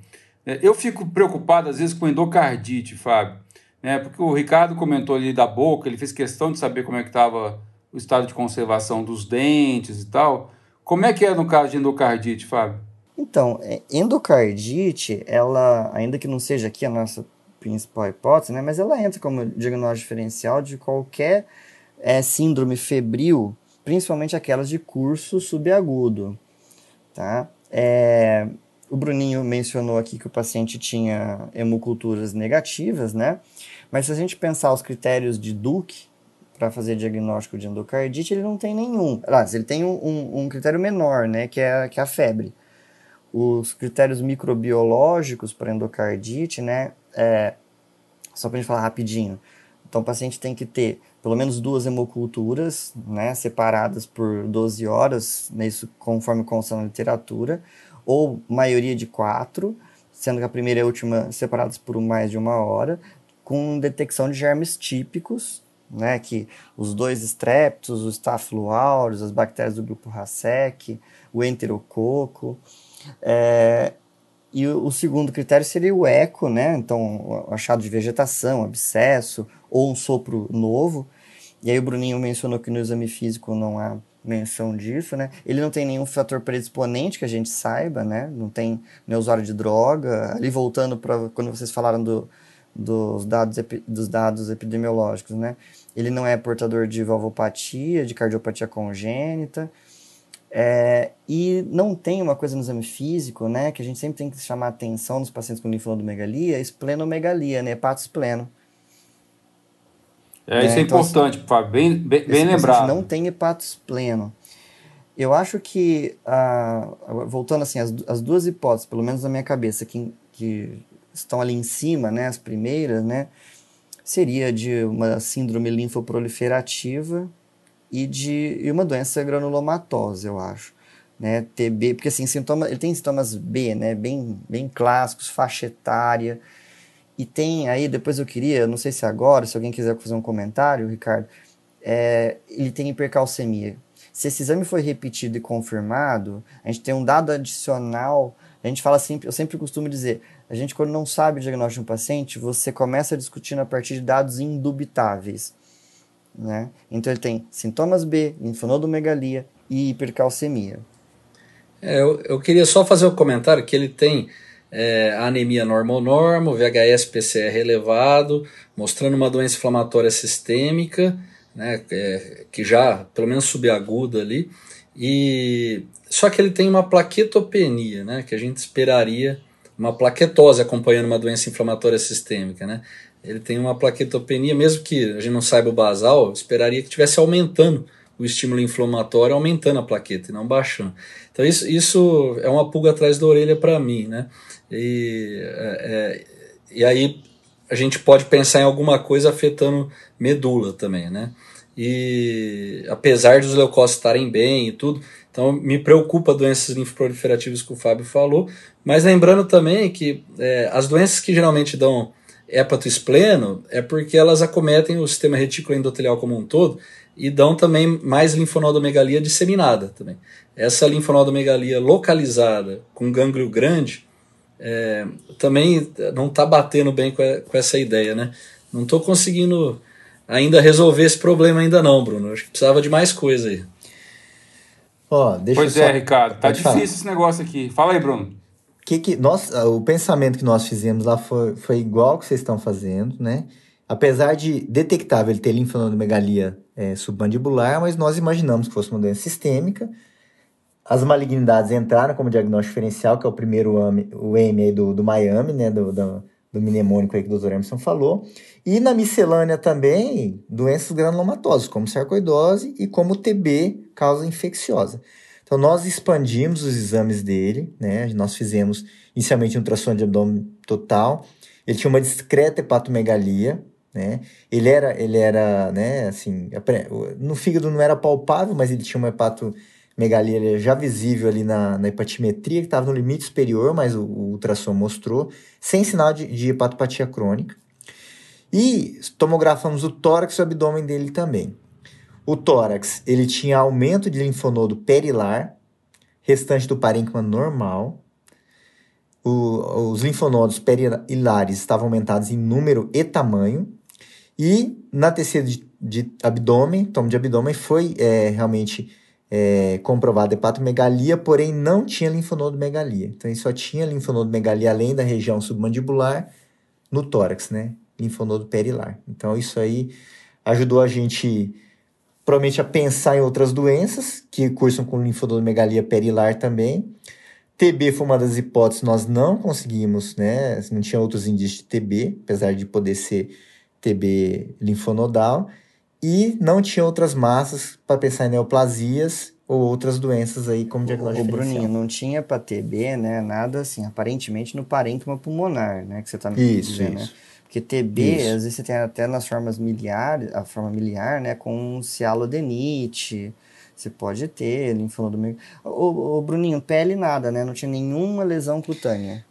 Speaker 1: É, eu fico preocupado às vezes com endocardite, Fábio, né, porque o Ricardo comentou ali da boca, ele fez questão de saber como é que estava o estado de conservação dos dentes e tal. Como é que é no caso de endocardite, Fábio?
Speaker 2: Então, é, endocardite, ela, ainda que não seja aqui a nossa principal hipótese, né, mas ela entra como diagnóstico diferencial de qualquer é síndrome febril, principalmente aquelas de curso subagudo, tá? É, o Bruninho mencionou aqui que o paciente tinha hemoculturas negativas, né? Mas se a gente pensar os critérios de Duke para fazer diagnóstico de endocardite, ele não tem nenhum. Aliás, ele tem um, um, critério menor, né? Que é, que é a febre. Os critérios microbiológicos para endocardite, né? É, só para gente falar rapidinho. Então, o paciente tem que ter pelo menos duas hemoculturas, né, separadas por 12 horas, né, isso conforme consta na literatura, ou maioria de quatro, sendo que a primeira e a última separadas por mais de uma hora, com detecção de germes típicos, né, que os dois estreptos, o Staphylo as bactérias do grupo Racec, o enterococo, é, e o, segundo critério seria o eco, né, então achado de vegetação, abscesso, ou um sopro novo. E aí o Bruninho mencionou que no exame físico não há menção disso, né? Ele não tem nenhum fator predisponente que a gente saiba, né? Não tem usuário de droga. Ali voltando para quando vocês falaram do, dos, dados, dos dados epidemiológicos, né? Ele não é portador de valvopatia, de cardiopatia congênita. É, e não tem uma coisa no exame físico, né? Que a gente sempre tem que chamar atenção nos pacientes com linfonodomegalia, esplenomegalia, né? Hepatospleno.
Speaker 1: É, isso é, é então, importante, assim, Fábio, bem, bem, bem lembrado.
Speaker 2: não tem hepatos pleno. Eu acho que, ah, voltando assim, as, as duas hipóteses, pelo menos na minha cabeça, que, que estão ali em cima, né, as primeiras, né, seria de uma síndrome linfoproliferativa e de e uma doença granulomatosa, eu acho. Né, TB, porque assim, sintoma, ele tem sintomas B, né, bem, bem clássicos, faixa etária, e tem aí, depois eu queria, não sei se agora, se alguém quiser fazer um comentário, Ricardo, é, ele tem hipercalcemia. Se esse exame foi repetido e confirmado, a gente tem um dado adicional. A gente fala sempre, eu sempre costumo dizer, a gente quando não sabe o diagnóstico de um paciente, você começa discutindo a partir de dados indubitáveis. Né? Então ele tem sintomas B, linfonodomegalia e hipercalcemia.
Speaker 3: É, eu, eu queria só fazer um comentário que ele tem é, anemia normal-normo, VHS-PCR elevado, mostrando uma doença inflamatória sistêmica, né, é, que já, pelo menos subaguda ali, e só que ele tem uma plaquetopenia, né, que a gente esperaria, uma plaquetose acompanhando uma doença inflamatória sistêmica, né, ele tem uma plaquetopenia, mesmo que a gente não saiba o basal, esperaria que estivesse aumentando o estímulo inflamatório, aumentando a plaqueta e não baixando. Então isso, isso é uma pulga atrás da orelha para mim, né? E, é, é, e aí a gente pode pensar em alguma coisa afetando medula também, né? E apesar dos leucócitos estarem bem e tudo, então me preocupa doenças linfoproliferativas que o Fábio falou, mas lembrando também que é, as doenças que geralmente dão hepatoespleno é porque elas acometem o sistema retículo endotelial como um todo e dão também mais linfonodomegalia disseminada também. Essa linfonodomegalia localizada com gânglio grande é, também não está batendo bem com, a, com, essa ideia, né? Não estou conseguindo ainda resolver esse problema ainda não, Bruno. Acho que precisava de mais coisa aí.
Speaker 1: Oh, pois é, Ricardo. Tá difícil falar. esse negócio aqui. Fala aí, Bruno.
Speaker 4: Que que nós, o pensamento que nós fizemos lá foi, foi igual que vocês estão fazendo, né? Apesar de detectável ele ter linfonodomegalia é, submandibular, mas nós imaginamos que fosse uma doença sistêmica. As malignidades entraram como diagnóstico diferencial, que é o primeiro o M do, do Miami, né, do, do, do mnemônico aí que o Dr. Emerson falou. E na miscelânea também, doenças granulomatosas, como sarcoidose e como TB, causa infecciosa. Então, nós expandimos os exames dele, né? Nós fizemos inicialmente um ultrassom de abdômen total. Ele tinha uma discreta hepatomegalia, né? Ele era, ele era, né, assim, no fígado não era palpável, mas ele tinha uma hepatomegalia já visível ali na, na hepatimetria, que estava no limite superior, mas o, o, ultrassom mostrou, sem sinal de, de hepatopatia crônica. E tomografamos o tórax e o abdômen dele também. O tórax, ele tinha aumento de linfonodo perilar, restante do parênquima normal, o, os linfonodos perilares estavam aumentados em número e tamanho, e na TC de, de abdômen, tomo de abdômen, foi é, realmente é, comprovada hepatomegalia, porém não tinha linfonodomegalia. Então, ele só tinha linfonodomegalia além da região submandibular no tórax, né? Linfonodo perilar. Então, isso aí ajudou a gente, provavelmente, a pensar em outras doenças que cursam com linfonodomegalia perilar também. TB foi uma das hipóteses, nós não conseguimos, né? Não tinha outros indícios de TB, apesar de poder ser TB linfonodal, e não tinha outras massas para pensar em neoplasias ou outras doenças aí como diagnóstico
Speaker 2: O Bruninho, não tinha para TB, né, nada assim, aparentemente no parênquima pulmonar, né, que você está me isso, dizendo, né? isso. né? Porque TB, isso. às vezes você tem até nas formas miliares, a forma miliar, né, com cialodenite, você pode ter linfonodomegalia. O, o Bruninho, pele nada, né, não tinha nenhuma lesão cutânea.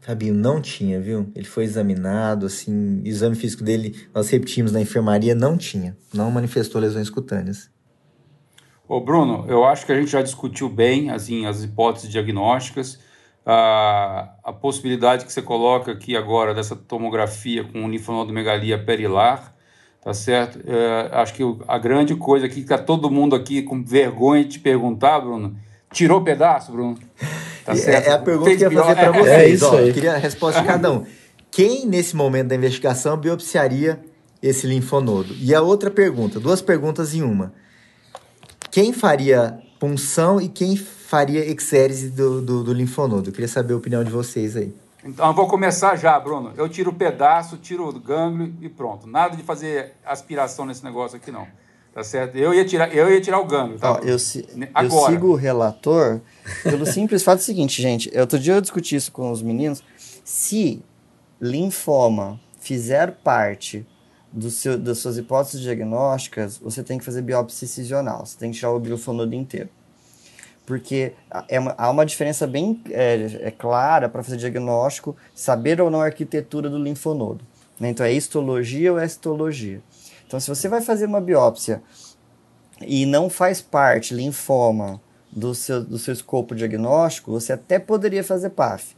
Speaker 4: Fabinho, não tinha, viu? Ele foi examinado, assim, o exame físico dele, nós repetimos na enfermaria, não tinha. Não manifestou lesões cutâneas.
Speaker 1: Ô Bruno, eu acho que a gente já discutiu bem, assim, as hipóteses diagnósticas, a, a possibilidade que você coloca aqui agora dessa tomografia com linfonodomegalia perilar, tá certo? É, acho que a grande coisa aqui, que tá todo mundo aqui com vergonha de te perguntar, Bruno, tirou pedaço, Bruno?
Speaker 4: Tá é, é, a pergunta Fez que eu ia fazer para vocês. É isso ó, aí. Eu queria a resposta de cada um. Quem, nesse momento da investigação, biopsiaria esse linfonodo? E a outra pergunta, duas perguntas em uma. Quem faria punção e quem faria exérese do, do, do linfonodo? Eu queria saber a opinião de vocês aí.
Speaker 1: Então, eu vou começar já, Bruno. Eu tiro o pedaço, tiro o gânglio e pronto. Nada de fazer aspiração nesse negócio aqui, não. Tá certo? Eu ia tirar, eu ia tirar o gânglio, tá? Ó,
Speaker 2: eu, si, Agora. eu sigo o relator pelo simples fato seguinte, gente. Outro dia eu discuti isso com os meninos. Se linfoma fizer parte do seu, das suas hipóteses diagnósticas, você tem que fazer biópsia incisional. Você tem que tirar o linfonodo inteiro. Porque é uma, há uma diferença bem é, é clara para fazer diagnóstico, saber ou não a arquitetura do linfonodo. Né? Então, é histologia ou histologia. Então, se você vai fazer uma biópsia e não faz parte linfoma do seu, do seu escopo diagnóstico, você até poderia fazer PAF.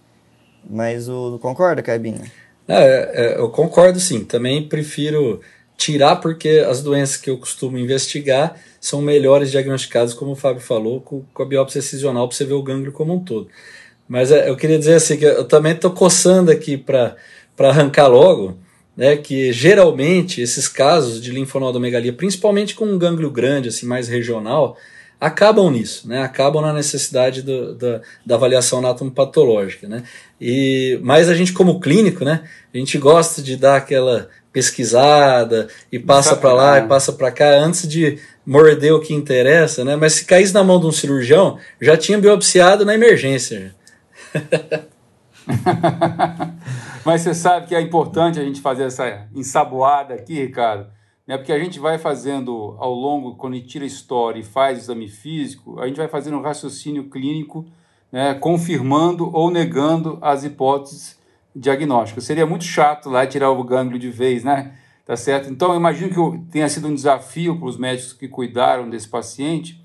Speaker 2: Mas o concorda, Caibinha?
Speaker 3: É, é, eu concordo sim. Também prefiro tirar porque as doenças que eu costumo investigar são melhores diagnosticadas, como o Fábio falou, com, com a biópsia excisional para você ver o gânglio como um todo. Mas é, eu queria dizer assim que eu também estou coçando aqui para arrancar logo, né, que geralmente esses casos de linfonodomegalia, principalmente com um gânglio grande, assim, mais regional, acabam nisso, né, acabam na necessidade do, da, da avaliação anatomopatológica, né, e, mas a gente como clínico, né, a gente gosta de dar aquela pesquisada e passa para lá e passa para cá antes de morder o que interessa, né, mas se caísse na mão de um cirurgião, já tinha biopsiado na emergência. (laughs)
Speaker 1: Mas você sabe que é importante a gente fazer essa ensaboada aqui, Ricardo, né? porque a gente vai fazendo ao longo, quando a gente tira a história e faz exame físico, a gente vai fazendo um raciocínio clínico, né? confirmando ou negando as hipóteses diagnósticas. Seria muito chato lá tirar o gânglio de vez, né? Tá certo? Então, eu imagino que tenha sido um desafio para os médicos que cuidaram desse paciente,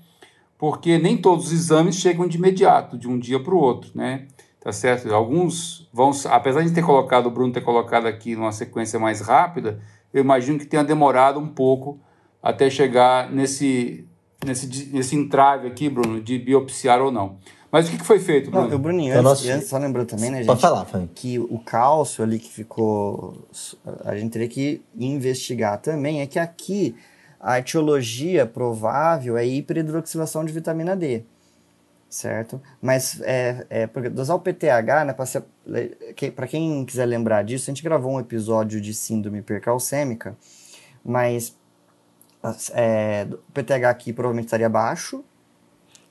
Speaker 1: porque nem todos os exames chegam de imediato, de um dia para o outro, né? Tá certo? Alguns vão, apesar de ter colocado, o Bruno ter colocado aqui numa sequência mais rápida, eu imagino que tenha demorado um pouco até chegar nesse, nesse, nesse entrave aqui, Bruno, de biopsiar ou não. Mas o que, foi feito, Bruno?
Speaker 2: Não, o Bruninho, antes, nosso... antes, só lembrou também, né, gente?
Speaker 4: Pode falar, Fábio.
Speaker 2: Que o cálcio ali que ficou. A gente teria que investigar também. É que aqui a etiologia provável é hiperidroxilação de vitamina D. Certo? Mas é, é, dosar o PTH, né, para quem quiser lembrar disso, a gente gravou um episódio de síndrome hipercalcêmica, mas é, o PTH aqui provavelmente estaria baixo,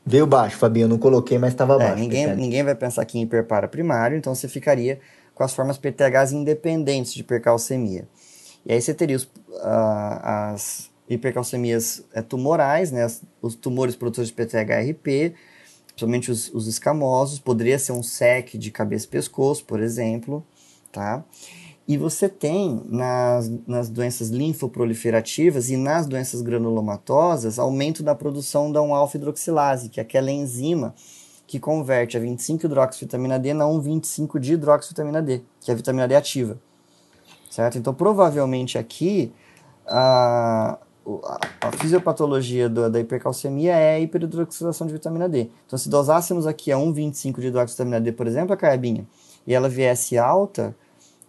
Speaker 4: Veio baixo, Fabinho, eu não coloquei, mas estava é, baixo.
Speaker 2: Ninguém, ninguém vai pensar aqui em hiperpara primário, então você ficaria com as formas PTHs independentes de hipercalcemia. E aí você teria os, as hipercalcemias é, tumorais, né, os tumores produtores de PTH-RP, principalmente os, os escamosos, poderia ser um SEC de cabeça e pescoço, por exemplo, tá? E você tem nas, nas doenças linfoproliferativas e nas doenças granulomatosas aumento da produção da 1-alfa-hidroxilase, que é aquela enzima que converte a 25-hidroxivitamina D na 1,25-dihidroxivitamina D, que é a vitamina D ativa. Certo? Então, provavelmente aqui, a, a, fisiopatologia do, da hipercalcemia é a hiperidroxilação de vitamina D. Então, se dosássemos aqui a 1,25 de hidroxivitamina D, por exemplo, a carbinha, e ela viesse alta,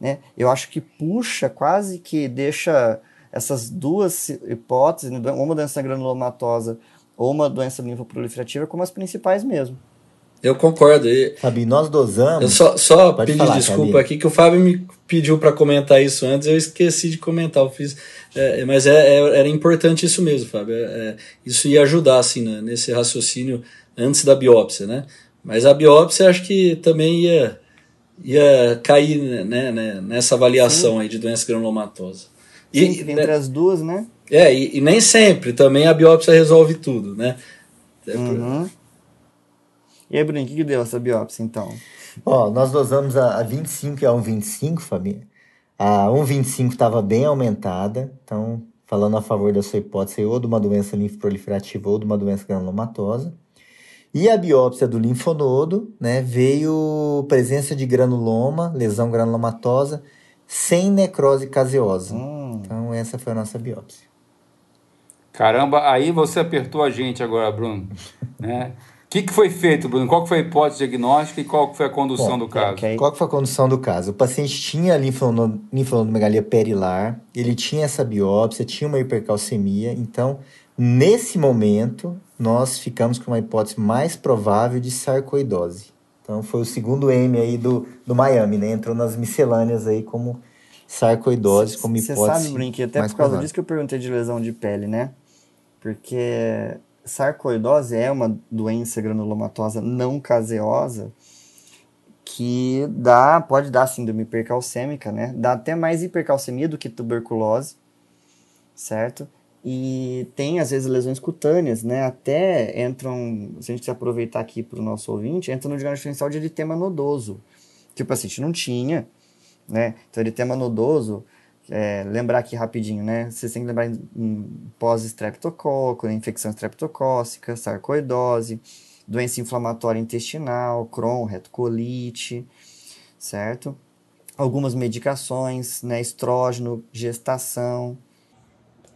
Speaker 2: né? Eu acho que puxa, quase que deixa essas duas hipóteses, né? uma doença granulomatosa ou uma doença linfoproliferativa, como as principais mesmo.
Speaker 3: Eu concordo. E...
Speaker 4: Fabi, nós dosamos.
Speaker 3: Eu só, só pedir falar, desculpa Fabi. aqui que o Fábio me pediu para comentar isso antes, eu esqueci de comentar. Eu fiz, é, mas é, é, era importante isso mesmo, Fábio. É, é, isso ia ajudar assim, né, nesse raciocínio antes da biópsia, né? Mas a biópsia acho que também ia ia cair né, né, nessa avaliação aí de doença granulomatosa.
Speaker 2: E, entre né, as duas, né?
Speaker 3: É, e, e, nem sempre também a biópsia resolve tudo, né? É
Speaker 2: uhum. E aí, Bruno, o que, que deu essa biópsia então?
Speaker 4: Ó, nós dosamos a, a 25 e a 1,25, Fabi. A 1,25 estava bem aumentada, então, falando a favor da sua hipótese, ou de uma doença linfoproliferativa ou de uma doença granulomatosa. E a biópsia do linfonodo, né, veio presença de granuloma, lesão granulomatosa, sem necrose caseosa. Hum. Então, essa foi a nossa biópsia.
Speaker 1: Caramba, aí você apertou a gente agora, Bruno. (laughs) né? O que, que foi feito, Bruno? Qual foi a hipótese diagnóstica e qual foi a condução Bom, do caso?
Speaker 4: Okay. Qual foi a condução do caso? O paciente tinha linfonodomegalia perilar, ele tinha essa biópsia, tinha uma hipercalcemia, então, nesse momento, nós ficamos com uma hipótese mais provável de sarcoidose. Então foi o segundo M aí do, do Miami, né? Entrou nas miscelâneas aí como sarcoidose, como hipótese. Você sabe,
Speaker 2: Brinque, até por causa provável. disso que eu perguntei de lesão de pele, né? Porque sarcoidose é uma doença granulomatosa não caseosa que dá, pode dar síndrome hipercalcêmica, né? Dá até mais hipercalcemia do que tuberculose, certo? E tem, às vezes, lesões cutâneas, né? Até entram, se a gente aproveitar aqui para o nosso ouvinte, entra no diagnóstico diferencial de eritema nodoso, que o paciente não tinha, né? Então, eritema nodoso, é, lembrar aqui rapidinho, né? Vocês têm que lembrar em pós-estreptococo, infecção estreptocócica, sarcoidose, doença inflamatória intestinal, Crohn, retocolite, certo? Algumas medicações, né? Estrógeno, gestação,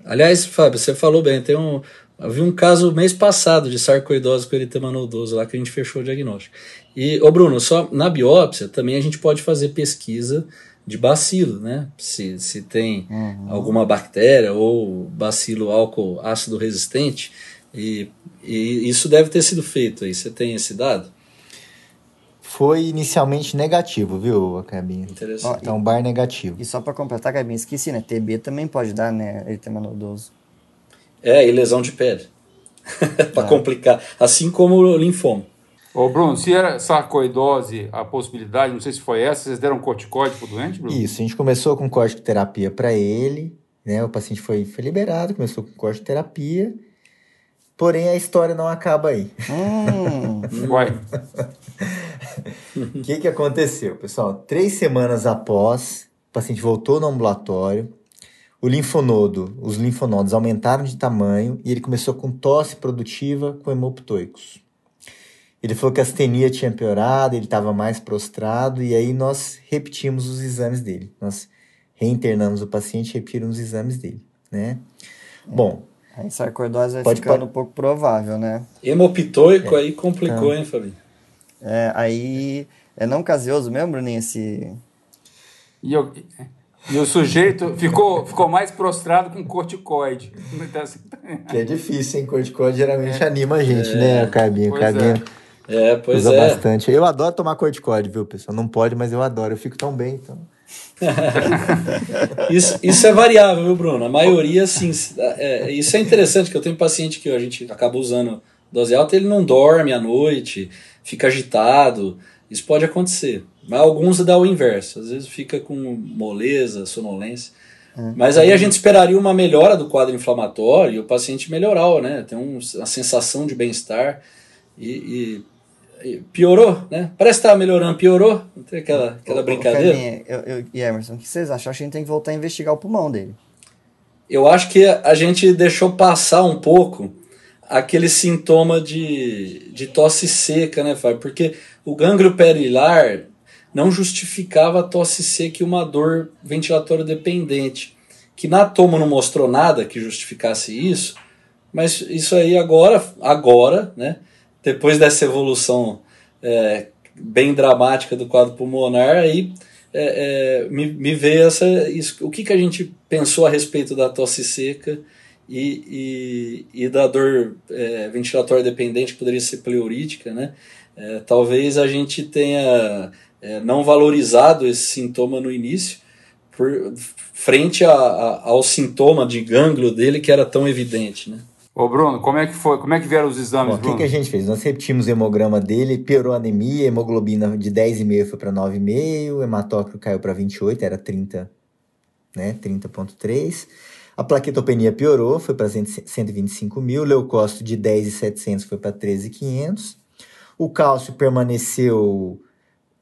Speaker 3: Aliás, Fábio, você falou bem, tem um. Havia um caso mês passado de sarcoidose com eritema nodoso lá que a gente fechou o diagnóstico. E, ô Bruno, só na biópsia também a gente pode fazer pesquisa de bacilo, né? Se, se tem uhum. alguma bactéria ou bacilo álcool ácido resistente. E, e isso deve ter sido feito aí. Você tem esse dado?
Speaker 4: foi inicialmente negativo, viu, Cabinha?
Speaker 3: Interessante.
Speaker 4: Então, bar negativo.
Speaker 2: E só para completar, Cabinha, esqueci, né? TB também pode dar, né? Eritema nodoso.
Speaker 3: É, e lesão de pele. (laughs) para ah. complicar. Assim como o linfoma.
Speaker 1: Ô, Bruno, se era sarcoidose a possibilidade, não sei se foi essa, vocês deram corticóide pro doente, Bruno?
Speaker 4: Isso, a gente começou com corticoterapia para ele, né? O paciente foi, foi liberado, começou com corticoterapia, porém a história não acaba aí.
Speaker 2: Hum, (laughs)
Speaker 1: Vai.
Speaker 4: O que, que aconteceu, pessoal? Três semanas após, o paciente voltou no ambulatório, o linfonodo, os linfonodos aumentaram de tamanho e ele começou com tosse produtiva com hemoptoicos. Ele falou que a astenia tinha piorado, ele estava mais prostrado e aí nós repetimos os exames dele. Nós reinternamos o paciente e repetimos os exames dele, né? Bom,
Speaker 2: aí sarcoidose vai
Speaker 4: Pode
Speaker 2: ficando
Speaker 4: ca-
Speaker 2: um pouco provável, né?
Speaker 3: Hemopitoico aí complicou, hein, Fabinho?
Speaker 2: É, aí é não caseoso mesmo, Bruninho, esse...
Speaker 1: E, eu- e o sujeito ficou, ficou mais prostrado com corticoide. (laughs)
Speaker 4: que é difícil, hein? Corticoide geralmente anima a gente, né, Carbinho?
Speaker 1: Pois
Speaker 4: Carbinho
Speaker 3: É, pois
Speaker 4: usa
Speaker 3: é.
Speaker 4: bastante. Eu adoro tomar corticoide, viu, pessoal? Não pode, mas eu adoro. Eu fico tão bem, então... (laughs)
Speaker 3: Isso, isso é variável, viu, Bruno? A maioria, sim. É, isso é interessante, que eu tenho paciente que a gente acaba usando dose alta, ele não dorme à noite, fica agitado. Isso pode acontecer. Mas alguns dá o inverso. Às vezes fica com moleza, sonolência. Mas aí a gente esperaria uma melhora do quadro inflamatório e o paciente melhorar, né? Tem um- uma sensação de bem-estar e- e piorou, né? Parece que estava melhorando, piorou. Não tem aquela, aquela
Speaker 2: Ô, ô,
Speaker 3: brincadeira.
Speaker 2: Carlinha, eu, eu, e Emerson, o que vocês acham? Acho que a gente tem que voltar a investigar o pulmão dele.
Speaker 3: Eu acho que a gente deixou passar um pouco aquele sintoma de, de tosse seca, né, Fábio? Porque o gânglio perilar não justificava a tosse seca e uma dor ventilatória dependente. Que na toma não mostrou nada que justificasse isso, mas isso aí agora, agora, né, depois dessa evolução é, bem dramática do quadro pulmonar, aí é, é, me, me veio essa, isso, o que, que a gente pensou a respeito da tosse seca e, e, e da dor é, ventilatória dependente, que poderia ser pleurítica, né? É, talvez a gente tenha é, não valorizado esse sintoma no início, por, frente a, a- ao sintoma de gânglio dele que era tão evidente, né?
Speaker 1: Ô, Bruno, como é que foi? Como é que vieram os exames,
Speaker 4: Bom, o que,
Speaker 1: Bruno?
Speaker 4: que a gente fez? Nós repetimos o hemograma dele, piorou a anemia, hemoglobina de 10,5 foi para 9,5, o hematócrito caiu para 28, era 30, né? 30,3. A plaquetopenia piorou, foi para 125 mil, leucócito de 10,700 foi para 13,500. O cálcio permaneceu,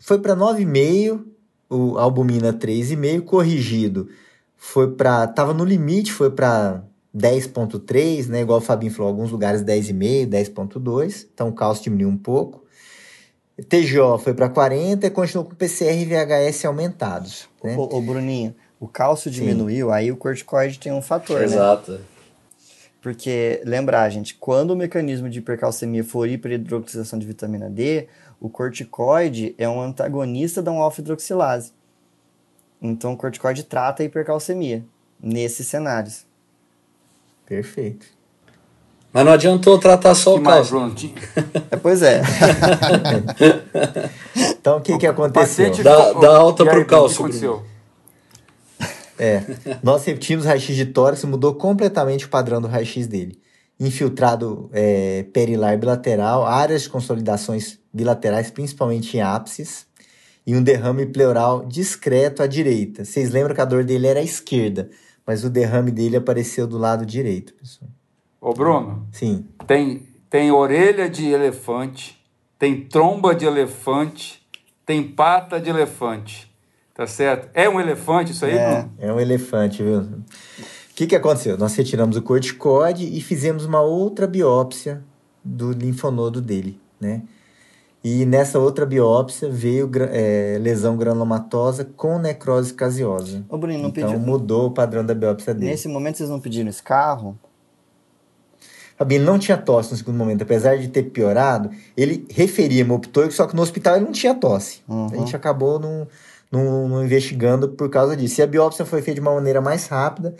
Speaker 4: foi para 9,5, o a albumina 3,5, corrigido foi para, tava no limite, foi para 10.3, né? Igual o Fabinho falou, alguns lugares 10,5, 10.2, então o cálcio diminuiu um pouco. TGO foi para 40 e continuou com PCR e VHS aumentados, né?
Speaker 2: Ô, ô, Bruninho, o cálcio diminuiu, aí o corticoide tem um fator, né?
Speaker 3: Exato.
Speaker 2: Porque, lembrar, gente, quando o mecanismo de hipercalcemia for hiperidroxilação de vitamina D, o corticoide é um antagonista da 1-alfa-hidroxilase. Então, o corticoide trata a hipercalcemia nesses cenários.
Speaker 4: Perfeito.
Speaker 3: Mas não adiantou tratar só
Speaker 1: que
Speaker 3: o?
Speaker 1: Tinha-
Speaker 2: É, pois é. (laughs)
Speaker 4: Então, o que que aconteceu?
Speaker 1: paciente-
Speaker 3: Dá- dá alta cálcio,
Speaker 1: O que aconteceu?
Speaker 4: É, nós repetimos o raio-x de tórax e mudou completamente o padrão do raio-x dele. Infiltrado é, perilar bilateral, áreas de consolidações bilaterais, principalmente em ápices, e um derrame pleural discreto à direita. Vocês lembram que a dor dele era à esquerda, mas o derrame dele apareceu do lado direito, pessoal.
Speaker 1: Ô, Bruno,
Speaker 4: Sim,
Speaker 1: tem, tem orelha de elefante, tem tromba de elefante, tem pata de elefante. Tá certo? É um elefante isso aí,
Speaker 2: É.
Speaker 1: Bruno?
Speaker 4: é um elefante, viu? O que, que aconteceu? Nós retiramos o corticóide e fizemos uma outra biópsia do linfonodo dele, né? E nessa outra biópsia veio é, lesão granulomatosa com necrose caseosa.
Speaker 2: Ô, Bruninho, não
Speaker 4: então
Speaker 2: pediu.
Speaker 4: mudou o padrão da biópsia dele.
Speaker 2: Nesse momento, vocês não pediram escarro?
Speaker 4: Fabinho, ele não tinha tosse no segundo momento, apesar de ter piorado, ele referia hemoptoico, só que no hospital ele não tinha tosse.
Speaker 2: Uhum.
Speaker 4: A gente acabou não, não, não investigando por causa disso. E a biópsia foi feita de uma maneira mais rápida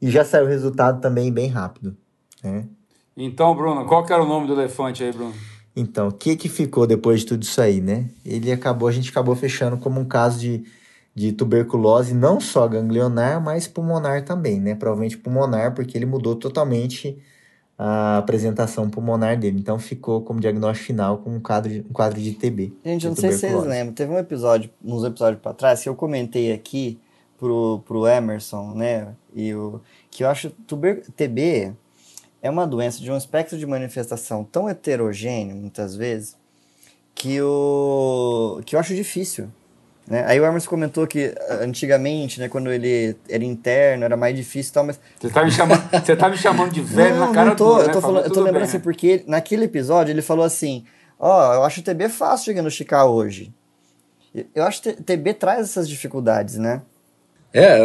Speaker 4: e já saiu o resultado também bem rápido. né?
Speaker 1: Então, Bruno, qual que era o nome do elefante aí, Bruno?
Speaker 4: Então, o que que ficou depois de tudo isso aí, né? Ele acabou, a gente acabou fechando como um caso de, de tuberculose, não só ganglionar, mas pulmonar também, né? Provavelmente pulmonar, porque ele mudou totalmente a apresentação pulmonar dele. Então ficou como diagnóstico final com um quadro, um quadro de TB.
Speaker 2: Gente, eu não sei se vocês lembram, teve um episódio, uns episódios para trás, que eu comentei aqui pro, pro Emerson, né? E o, que eu acho tuber, TB é uma doença de um espectro de manifestação tão heterogêneo, muitas vezes, que, o, que eu acho difícil. Né? Aí o Emerson comentou que antigamente, né, quando ele era interno, era mais difícil e tal, mas.
Speaker 1: Você tá me chamando, você tá me chamando de velho
Speaker 2: não,
Speaker 1: na cara
Speaker 2: não tô,
Speaker 1: dura,
Speaker 2: eu tô,
Speaker 1: né?
Speaker 2: falando, eu tô lembrando
Speaker 1: bem,
Speaker 2: assim, porque naquele episódio ele falou assim: Ó, oh, eu acho o TB fácil diagnosticar hoje. Eu acho que TB traz essas dificuldades, né?
Speaker 3: É,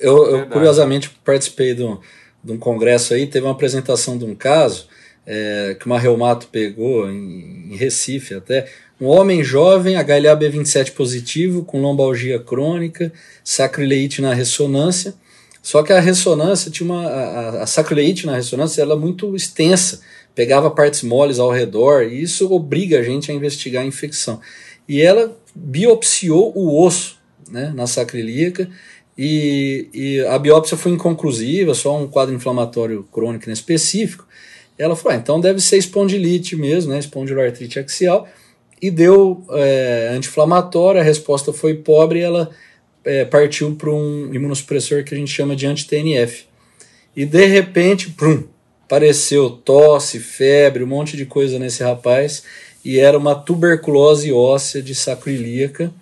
Speaker 3: eu, eu curiosamente participei de um, de um congresso aí, teve uma apresentação de um caso é, que uma reumato pegou em, em Recife até, um homem jovem, HLA-B27 positivo, com lombalgia crônica, sacrileite na ressonância. Só que a ressonância tinha uma. A, a na ressonância era é muito extensa, pegava partes moles ao redor, e isso obriga a gente a investigar a infecção. E ela biopsiou o osso né, na sacrilíaca, e, e a biópsia foi inconclusiva, só um quadro inflamatório crônico específico. Ela falou: ah, então deve ser espondilite mesmo, né, espondiloartrite axial e deu é, anti-inflamatória, a resposta foi pobre ela é, partiu para um imunossupressor que a gente chama de anti-TNF. E de repente, prum, apareceu tosse, febre, um monte de coisa nesse rapaz, e era uma tuberculose óssea de sacro ilíaca,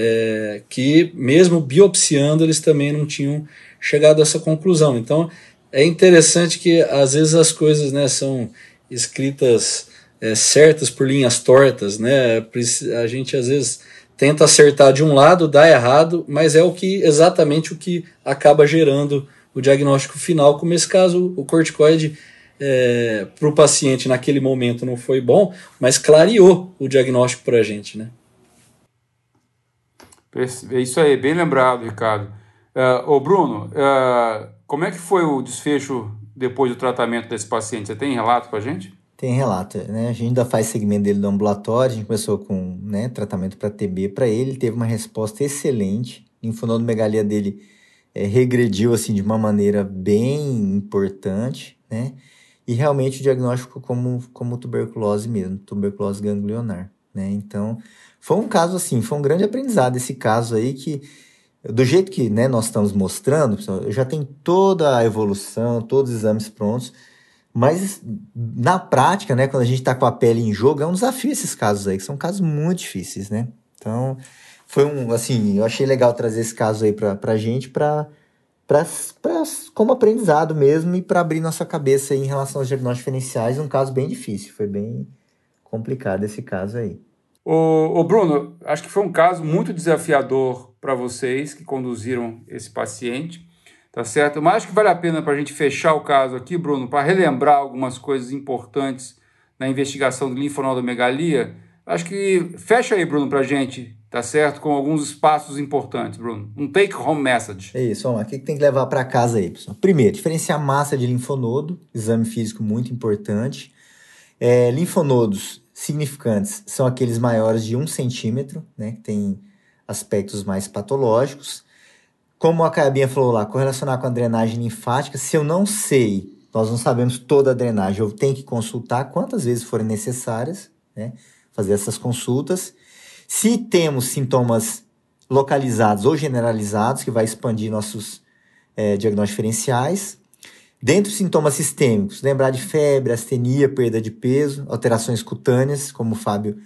Speaker 3: é, que mesmo biopsiando eles também não tinham chegado a essa conclusão. Então é interessante que às vezes as coisas né, são escritas é, certas por linhas tortas, né? A gente às vezes tenta acertar de um lado, dá errado, mas é o que exatamente o que acaba gerando o diagnóstico final. Como esse caso, o corticoide é, para o paciente naquele momento não foi bom, mas clareou o diagnóstico para a gente, né?
Speaker 1: É isso aí, bem lembrado, Ricardo. Uh, ô Bruno, uh, como é que foi o desfecho depois do tratamento desse paciente? Você tem relato para a gente?
Speaker 4: Tem relato, né? A gente ainda faz segmento dele do ambulatório, a gente começou com né, tratamento para TB para ele, teve uma resposta excelente, linfonodomegalia dele é, regrediu assim de uma maneira bem importante, né? E realmente o diagnóstico como, como tuberculose mesmo, tuberculose ganglionar, né? Então, foi um caso assim, foi um grande aprendizado esse caso aí que do jeito que né, nós estamos mostrando, já tem toda a evolução, todos os exames prontos, mas na prática, né, quando a gente está com a pele em jogo, é um desafio esses casos aí, que são casos muito difíceis, né? Então, foi um, assim, eu achei legal trazer esse caso aí para a gente para como aprendizado mesmo e para abrir nossa cabeça em relação aos diagnósticos diferenciais, um caso bem difícil, foi bem complicado esse caso aí.
Speaker 1: O, Bruno, acho que foi um caso muito desafiador para vocês que conduziram esse paciente. Tá certo? Mas acho que vale a pena para a gente fechar o caso aqui, Bruno, para relembrar algumas coisas importantes na investigação de linfonodomegalia. Acho que fecha aí, Bruno, para a gente, tá certo? Com alguns espaços importantes, Bruno. Um take-home message.
Speaker 4: É isso, vamos lá. O que tem que levar para casa aí, pessoal? Primeiro, diferenciar massa de linfonodo, exame físico muito importante. É, linfonodos significantes são aqueles maiores de um centímetro, né, que tem aspectos mais patológicos. Como a Cabinha falou lá, correlacionar com a drenagem linfática, se eu não sei, nós não sabemos toda a drenagem, eu tenho que consultar quantas vezes forem necessárias, né? Fazer essas consultas. Se temos sintomas localizados ou generalizados, que vai expandir nossos é, diagnósticos diferenciais. Dentro dos sintomas sistêmicos, lembrar de febre, astenia, perda de peso, alterações cutâneas, como o Fábio,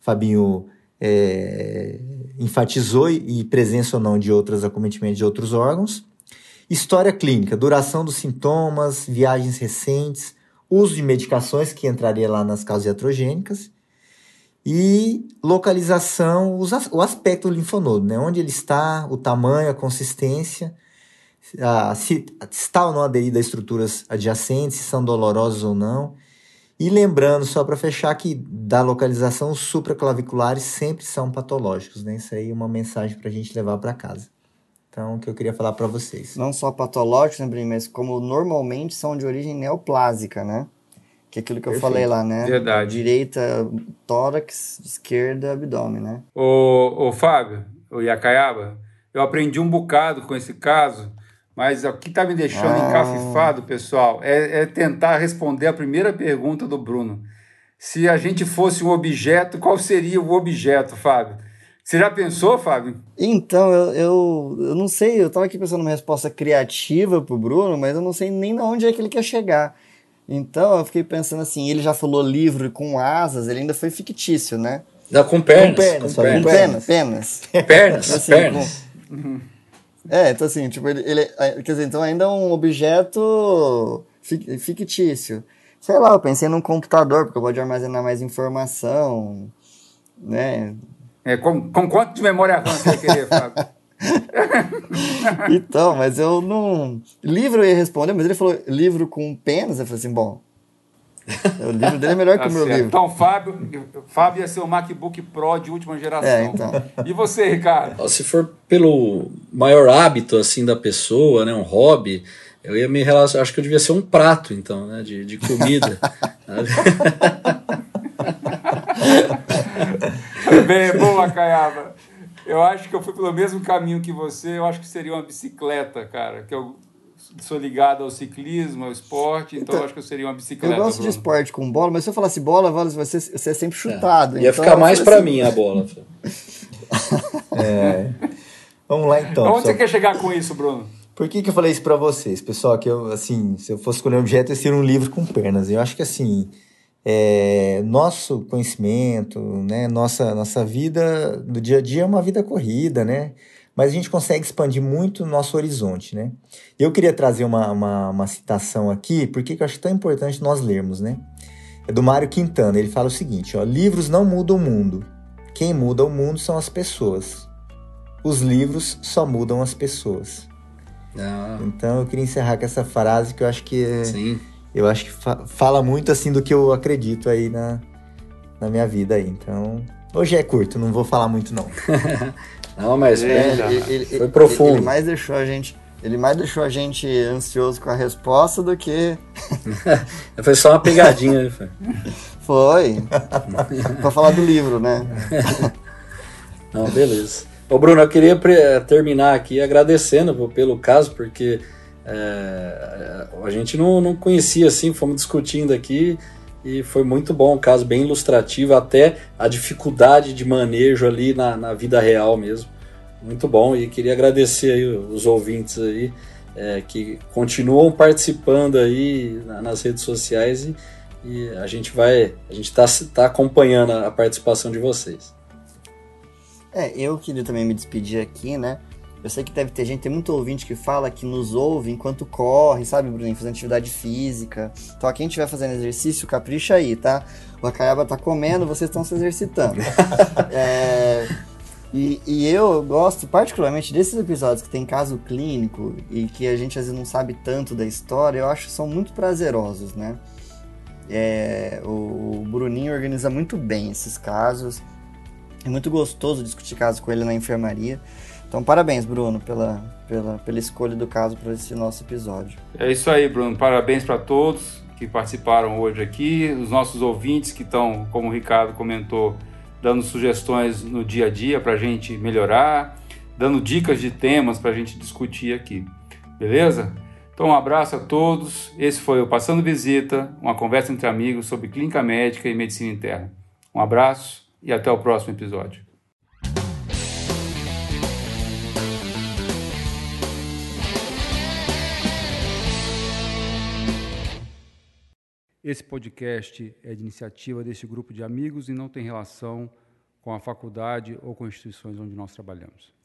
Speaker 4: Fabinho é, enfatizou e presença ou não de outros acometimentos de outros órgãos. História clínica, duração dos sintomas, viagens recentes, uso de medicações, que entraria lá nas causas iatrogênicas, e localização, o aspecto do linfonodo, né? onde ele está, o tamanho, a consistência, a, se está ou não aderido a estruturas adjacentes, se são dolorosos ou não, e lembrando, só para fechar, que da localização, os supraclaviculares sempre são patológicos, né? Isso aí é uma mensagem para a gente levar para casa. Então, o que eu queria falar para vocês.
Speaker 2: Não só patológicos, né, mas como normalmente são de origem neoplásica, né? Que é aquilo que Perfeito. eu falei lá, né?
Speaker 1: Verdade.
Speaker 2: Direita, tórax, esquerda, abdômen, né?
Speaker 1: Ô, ô Fábio, o Iacaiaba, eu aprendi um bocado com esse caso, Mas o que está me deixando ah. encafifado, pessoal, é, é tentar responder a primeira pergunta do Bruno. Se a gente fosse um objeto, qual seria o objeto, Fábio? Você já pensou, Fábio?
Speaker 2: Então, eu, eu, eu não sei, eu estava aqui pensando numa resposta criativa para o Bruno, mas eu não sei nem de onde é que ele quer chegar. Então, eu fiquei pensando assim, ele já falou livro com asas, ele ainda foi fictício, né?
Speaker 3: Não, com pernas. Com pernas,
Speaker 2: com pernas. Com pernas, pernas.
Speaker 3: Pernas, assim, pernas.
Speaker 2: Com... (laughs) É, então assim, tipo, ele, ele, é, quer dizer, então ainda é um objeto fictício. Sei lá, eu pensei num computador, porque eu pode armazenar mais informação, né?
Speaker 1: É, com, com quanto de memória RAM você querer, Fábio? (laughs)
Speaker 2: então, mas eu não. Livro eu ia responder, mas ele falou livro com penas. Eu falei assim: bom, (laughs) o livro dele é melhor tá que o meu certo. livro.
Speaker 1: Então, Fábio, Fábio ia ser o MacBook Pro de última geração. É, então. E você, Ricardo?
Speaker 3: Se for pelo maior hábito assim da pessoa, né, um hobby, eu ia me relacionar. Acho que eu devia ser um prato, então, né, de, de comida. (laughs)
Speaker 1: Bem, boa, Caiaba. Eu acho que eu fui pelo mesmo caminho que você. Eu acho que seria uma bicicleta, cara. Que eu sou ligado ao ciclismo, ao esporte, então, então acho que eu seria uma bicicleta.
Speaker 2: Eu gosto
Speaker 1: Bruno.
Speaker 2: de esporte com bola, mas se eu falasse bola, você, você é sempre é. chutado.
Speaker 3: É. Ia
Speaker 2: então,
Speaker 3: ficar mais para assim... mim a bola. (laughs)
Speaker 4: é. Vamos lá então.
Speaker 1: Onde você quer chegar com isso, Bruno?
Speaker 4: Por que, que eu falei isso para vocês, pessoal? Que eu, assim, se eu fosse escolher um objeto, eu seria um livro com pernas. Eu acho que assim, é, nosso conhecimento, né, nossa, nossa vida do dia a dia é uma vida corrida, né? Mas a gente consegue expandir muito o nosso horizonte, né? Eu queria trazer uma, uma, uma citação aqui, porque eu acho tão importante nós lermos, né? É do Mário Quintana, ele fala o seguinte, ó, livros não mudam o mundo, quem muda o mundo são as pessoas. Os livros só mudam as pessoas. Ah. Então eu queria encerrar com essa frase que eu acho que é, Sim. eu acho que fa fala muito assim do que eu acredito aí na, na minha vida aí. Então, hoje é curto, não vou falar muito não. (laughs)
Speaker 3: Não, mas é, ele, ele, foi profundo.
Speaker 2: Ele mais deixou a gente, ele mais deixou a gente ansioso com a resposta do que. (laughs)
Speaker 3: foi só uma pegadinha,
Speaker 2: foi. (laughs) Foi. pra falar do livro, né? (laughs)
Speaker 3: Não, beleza. Ô Bruno, eu queria terminar aqui agradecendo pelo caso, porque é, a gente não, não conhecia assim, fomos discutindo aqui e foi muito bom, um caso bem ilustrativo, até a dificuldade de manejo ali na, na vida real mesmo. Muito bom, e queria agradecer aí os ouvintes aí é, que continuam participando aí nas redes sociais e, e a gente vai, a gente está tá acompanhando a participação de vocês.
Speaker 2: É, eu queria também me despedir aqui, né? Eu sei que deve ter gente, tem muito ouvinte que fala que nos ouve enquanto corre, sabe, Bruno? Fazendo atividade física. Então, quem estiver fazendo exercício, capricha aí, tá? O Acaiaba tá comendo, vocês estão se exercitando. (laughs) é, e, e, eu gosto particularmente desses episódios que tem caso clínico e que a gente às vezes não sabe tanto da história, eu acho que são muito prazerosos, né? É, o, o Bruninho organiza muito bem esses casos. É muito gostoso discutir casos com ele na enfermaria. Então, parabéns, Bruno, pela, pela, pela escolha do caso para esse nosso episódio.
Speaker 1: É isso aí, Bruno. Parabéns para todos que participaram hoje aqui, os nossos ouvintes que estão, como o Ricardo comentou, dando sugestões no dia a dia para a gente melhorar, dando dicas de temas para a gente discutir aqui. Beleza? Então, um abraço a todos. Esse foi o Passando Visita, uma conversa entre amigos sobre clínica médica e medicina interna. Um abraço e até o próximo episódio. Esse podcast é de iniciativa deste grupo de amigos e não tem relação com a faculdade ou com instituições onde nós trabalhamos.